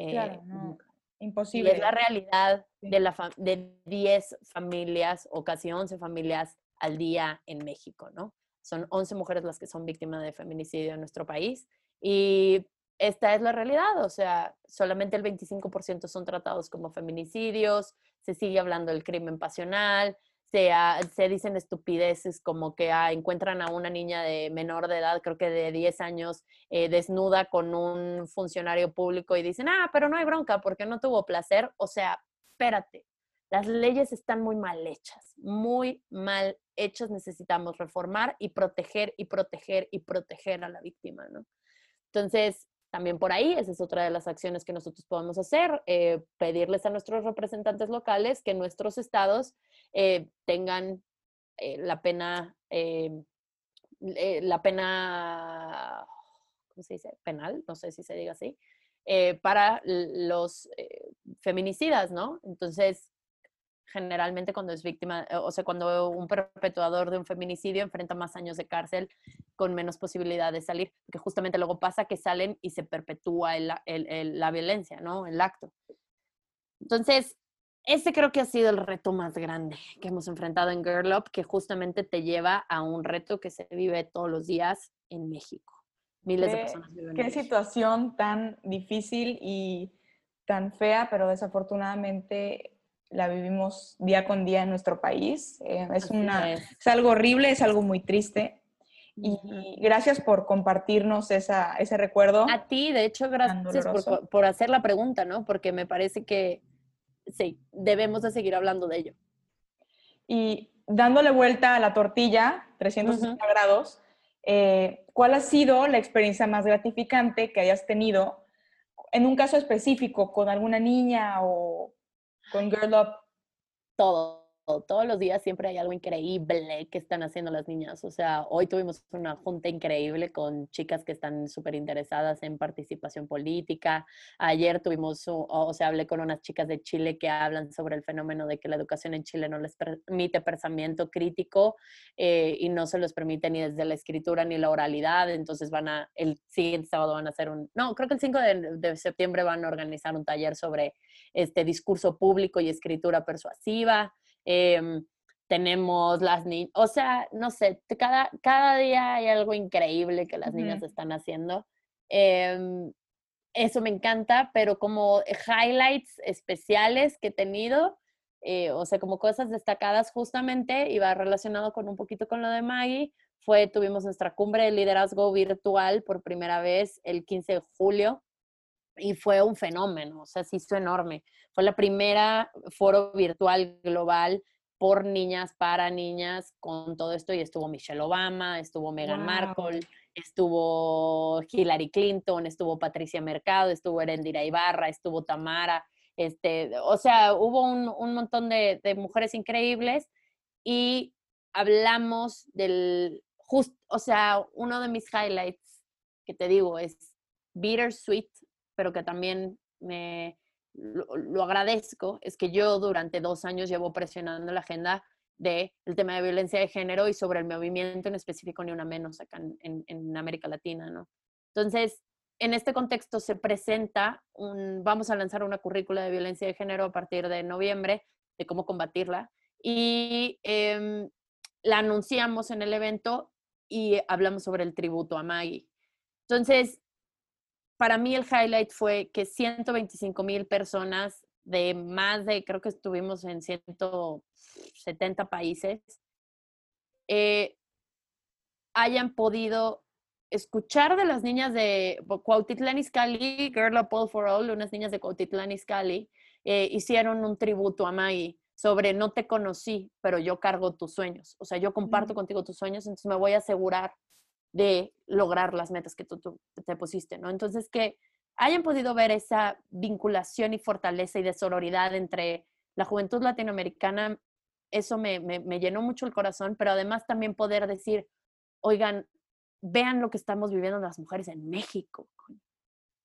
claro, no. Imposible. Y es la realidad de, la de 10 familias o casi 11 familias al día en México, ¿no? Son 11 mujeres las que son víctimas de feminicidio en nuestro país y esta es la realidad, o sea, solamente el 25% son tratados como feminicidios, se sigue hablando del crimen pasional, se, se dicen estupideces como que ah, encuentran a una niña de menor de edad, creo que de 10 años, eh, desnuda con un funcionario público y dicen, ah, pero no hay bronca porque no tuvo placer. O sea, espérate, las leyes están muy mal hechas, muy mal hechas. Necesitamos reformar y proteger y proteger y proteger a la víctima, ¿no? Entonces, también por ahí, esa es otra de las acciones que nosotros podemos hacer, eh, pedirles a nuestros representantes locales que nuestros estados eh, tengan eh, la pena, la pena, ¿cómo se dice? Penal, no sé si se diga así, para los feminicidas, ¿no? Entonces, generalmente cuando es víctima, eh, o sea, cuando un perpetuador de un feminicidio enfrenta más años de cárcel con menos posibilidad de salir, porque justamente luego pasa que salen y se perpetúa la violencia, ¿no? El acto. Entonces, ese creo que ha sido el reto más grande que hemos enfrentado en Girl Up, que justamente te lleva a un reto que se vive todos los días en México. Miles de personas viven Qué situación tan difícil y tan fea, pero desafortunadamente la vivimos día con día en nuestro país. Eh, es, una, es. algo horrible, es algo muy triste. Y gracias por compartirnos esa, ese recuerdo. A ti, de hecho, gracias por, por, hacer la pregunta, ¿no? Porque me parece que sí, debemos de seguir hablando de ello. Y dándole vuelta a la tortilla, 360 grados, eh, ¿cuál ha sido la experiencia más gratificante que hayas tenido en un caso específico con alguna niña o con Girl Up. Todo todos los días siempre hay algo increíble que están haciendo las niñas. O sea, hoy tuvimos una junta increíble con chicas que están súper interesadas en participación política. Ayer tuvimos, o sea, hablé con unas chicas de Chile que hablan sobre el fenómeno de que la educación en Chile no les permite pensamiento crítico eh, y no se los permite ni desde la escritura ni la oralidad. Entonces van a, el siguiente sábado van a hacer un, no, creo que el 5 de, de septiembre van a organizar un taller sobre este discurso público y escritura persuasiva. Em, tenemos las niñas, o sea, no sé, cada, cada día hay algo increíble que las niñas están haciendo. Em, eso me encanta, pero como highlights especiales que he tenido, eh, o sea, como cosas destacadas justamente, iba relacionado con un poquito con lo de Maggie, fue, tuvimos nuestra cumbre de liderazgo virtual por primera vez el 15 de julio y fue un fenómeno, o sea, se hizo enorme. Fue la primera foro virtual global por niñas, para niñas, con todo esto, y estuvo Michelle Obama, estuvo Meghan Markle, estuvo Hillary Clinton, estuvo Patricia Mercado, estuvo Erendira Ibarra, estuvo Tamara, este, o sea, hubo un, un montón de, de, mujeres increíbles y hablamos del, just, o sea, uno de mis highlights que te digo es Bittersweet pero que también me lo, agradezco, es que yo durante dos años llevo presionando la agenda del el tema de violencia de género y sobre el movimiento en específico ni una menos acá en, en, América Latina, ¿no? Entonces, en este contexto se presenta un, vamos a lanzar una currícula de violencia de género a partir de noviembre, de cómo combatirla, y eh, la anunciamos en el evento y hablamos sobre el tributo a Maggie. Entonces, para mí el highlight fue que 125 mil personas de más de, creo que estuvimos en 170 países, eh, hayan podido escuchar de las niñas de Cuautitlán Izcalli, Girl of All for All, unas niñas de Cuautitlán Izcalli, eh, hicieron un tributo a Maggie sobre no te conocí, pero yo cargo tus sueños. O sea, yo comparto contigo tus sueños, entonces me voy a asegurar de lograr las metas que tú, te pusiste, ¿no? Entonces, que hayan podido ver esa vinculación y fortaleza y de sororidad entre la juventud latinoamericana, eso me, me, llenó mucho el corazón, pero además también poder decir, oigan, vean lo que estamos viviendo las mujeres en México.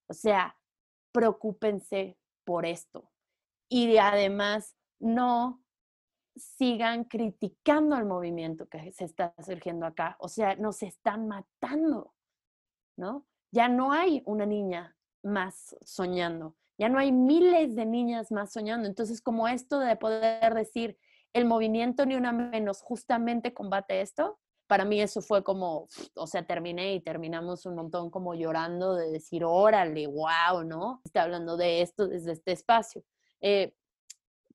O sea, preocúpense por esto. y además no sigan criticando el movimiento que se está surgiendo acá. O sea, nos están matando, ¿no? Ya no hay una niña más soñando, ya no hay miles de niñas más soñando. Entonces, como esto de poder decir, el movimiento ni una menos justamente combate esto, para mí eso fue como, o sea, terminé y terminamos un montón como llorando de decir, órale, wow, ¿no? Está hablando de esto desde este espacio. Eh,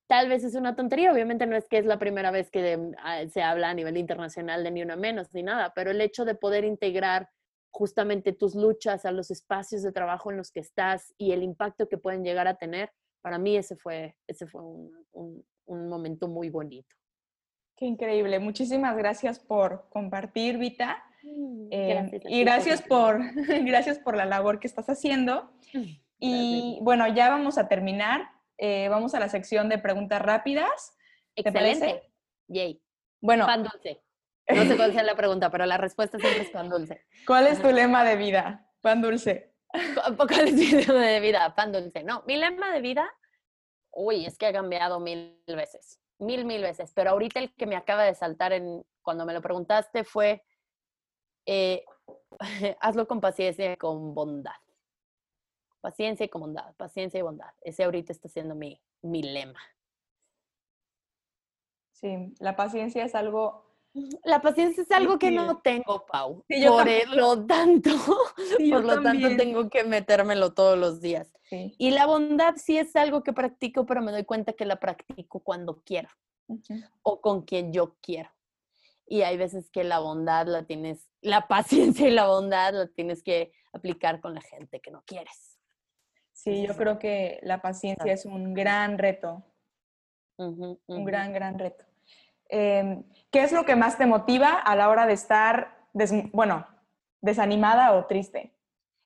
tal vez es una tontería, obviamente no es que es la primera vez que ah, se habla a nivel internacional de ni una menos ni nada, pero el hecho de poder integrar justamente tus luchas a los espacios de trabajo en los que estás y el impacto que pueden llegar a tener, para mí ese fue, ese fue un, un, momento muy bonito. Qué increíble. Muchísimas gracias por compartir, Vita. Mm, eh, y gracias por, gracias por la labor que estás haciendo. Y bueno, ya vamos a terminar. Eh, vamos a la sección de preguntas rápidas. Excelente. Yay. Bueno. Pan dulce. No sé cuál sea la pregunta, pero la respuesta siempre es pan dulce. ¿Cuál es tu lema de vida? Pan dulce. ¿Cuál es mi lema de vida? Pan dulce. No, mi lema de vida, uy, es que ha cambiado mil veces. Mil, mil veces. Pero ahorita el que me acaba de saltar en, cuando me lo preguntaste fue, eh, hazlo con paciencia y con bondad. Paciencia y bondad, paciencia y bondad. Ese ahorita está siendo mi, mi lema. Sí, la paciencia es algo la paciencia es algo que no tengo, Pau. por lo tanto, por lo tanto tengo que metérmelo todos los días. Y la bondad sí es algo que practico, pero me doy cuenta que la practico cuando quiero o con quien yo quiero. Y hay veces que la bondad la tienes, la paciencia y la bondad la tienes que aplicar con la gente que no quieres. Sí, yo creo que la paciencia es un gran reto. Un gran, gran reto. Em, ¿Qué es lo que más te motiva a la hora de estar, bueno, desanimada o triste?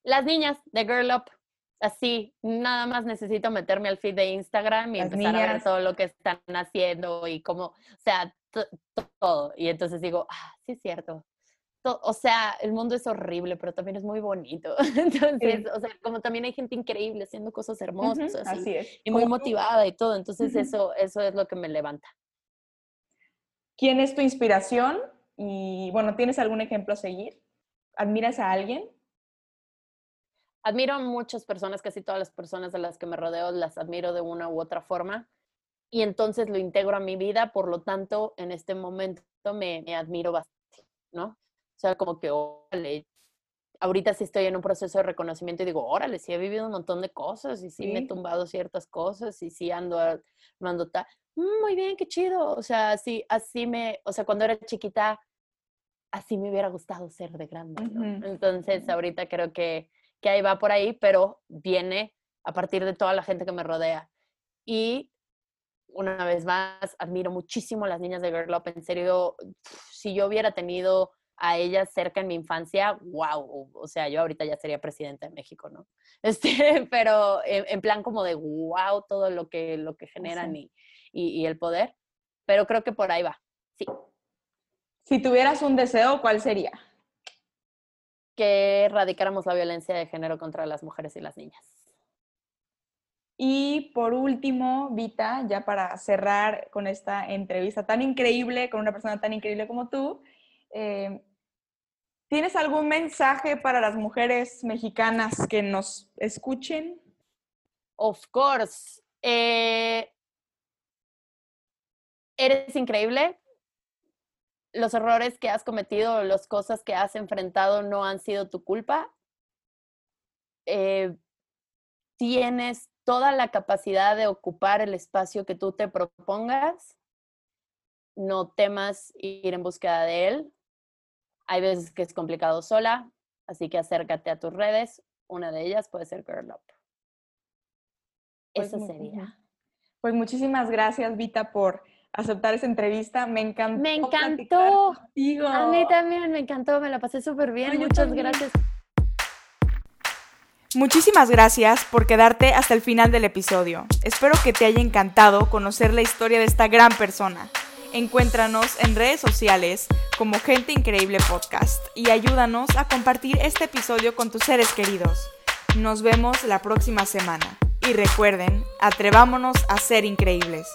Las niñas de Girl Up. Así, nada más necesito meterme al feed de Instagram y empezar a ver todo lo que están haciendo y cómo, o sea, todo. Y entonces digo, ah, sí es cierto. O sea, el mundo es horrible, pero también es muy bonito. Entonces, o sea, como también hay gente increíble haciendo cosas hermosas. así, es. Y muy motivada y todo. Entonces, eso, eso es lo que me levanta. ¿Quién es tu inspiración? Y bueno, ¿tienes algún ejemplo a seguir? ¿Admiras a alguien? Admiro a muchas personas, casi todas las personas de las que me rodeo las admiro de una u otra forma. Y entonces lo integro a mi vida, por lo tanto, en este momento me, admiro bastante, ¿no? O sea, como que, órale, ahorita sí estoy en un proceso de reconocimiento y digo, órale, sí he vivido un montón de cosas y sí, me he tumbado ciertas cosas y sí ando, ando tal. Mm, muy bien, qué chido. O sea, así, así me, o sea, cuando era chiquita, así me hubiera gustado ser de grande, ¿no? Entonces, ahorita creo que, que ahí va por ahí, pero viene a partir de toda la gente que me rodea. Y una vez más, admiro muchísimo a las niñas de Girl Up. En serio, si yo hubiera tenido a ellas cerca en mi infancia, wow, o sea, yo ahorita ya sería presidenta de México, ¿no? Este, pero en, plan como de wow, todo lo que, lo que generan y, y, el poder, pero creo que por ahí va, sí. Si tuvieras un deseo, ¿cuál sería? Que erradicáramos la violencia de género contra las mujeres y las niñas. Y por último, Vita, ya para cerrar con esta entrevista tan increíble, con una persona tan increíble como tú, eh, ¿tienes algún mensaje para las mujeres mexicanas que nos escuchen? Of course. Eh, eres increíble. Los errores que has cometido, las cosas que has enfrentado no han sido tu culpa. Eh, tienes toda la capacidad de ocupar el espacio que tú te propongas. No temas ir en búsqueda de él. Hay veces que es complicado sola, así que acércate a tus redes. Una de ellas puede ser Girl Up. Pues Eso sería. Pues muchísimas gracias, Vita, por aceptar esa entrevista. Me encantó. Me encantó. A mí también me encantó, me la pasé súper bien. Muchas gracias. Muchísimas gracias por quedarte hasta el final del episodio. Espero que te haya encantado conocer la historia de esta gran persona. Encuéntranos en redes sociales como Gente Increíble Podcast y ayúdanos a compartir este episodio con tus seres queridos. Nos vemos la próxima semana. Y recuerden, atrevámonos a ser increíbles.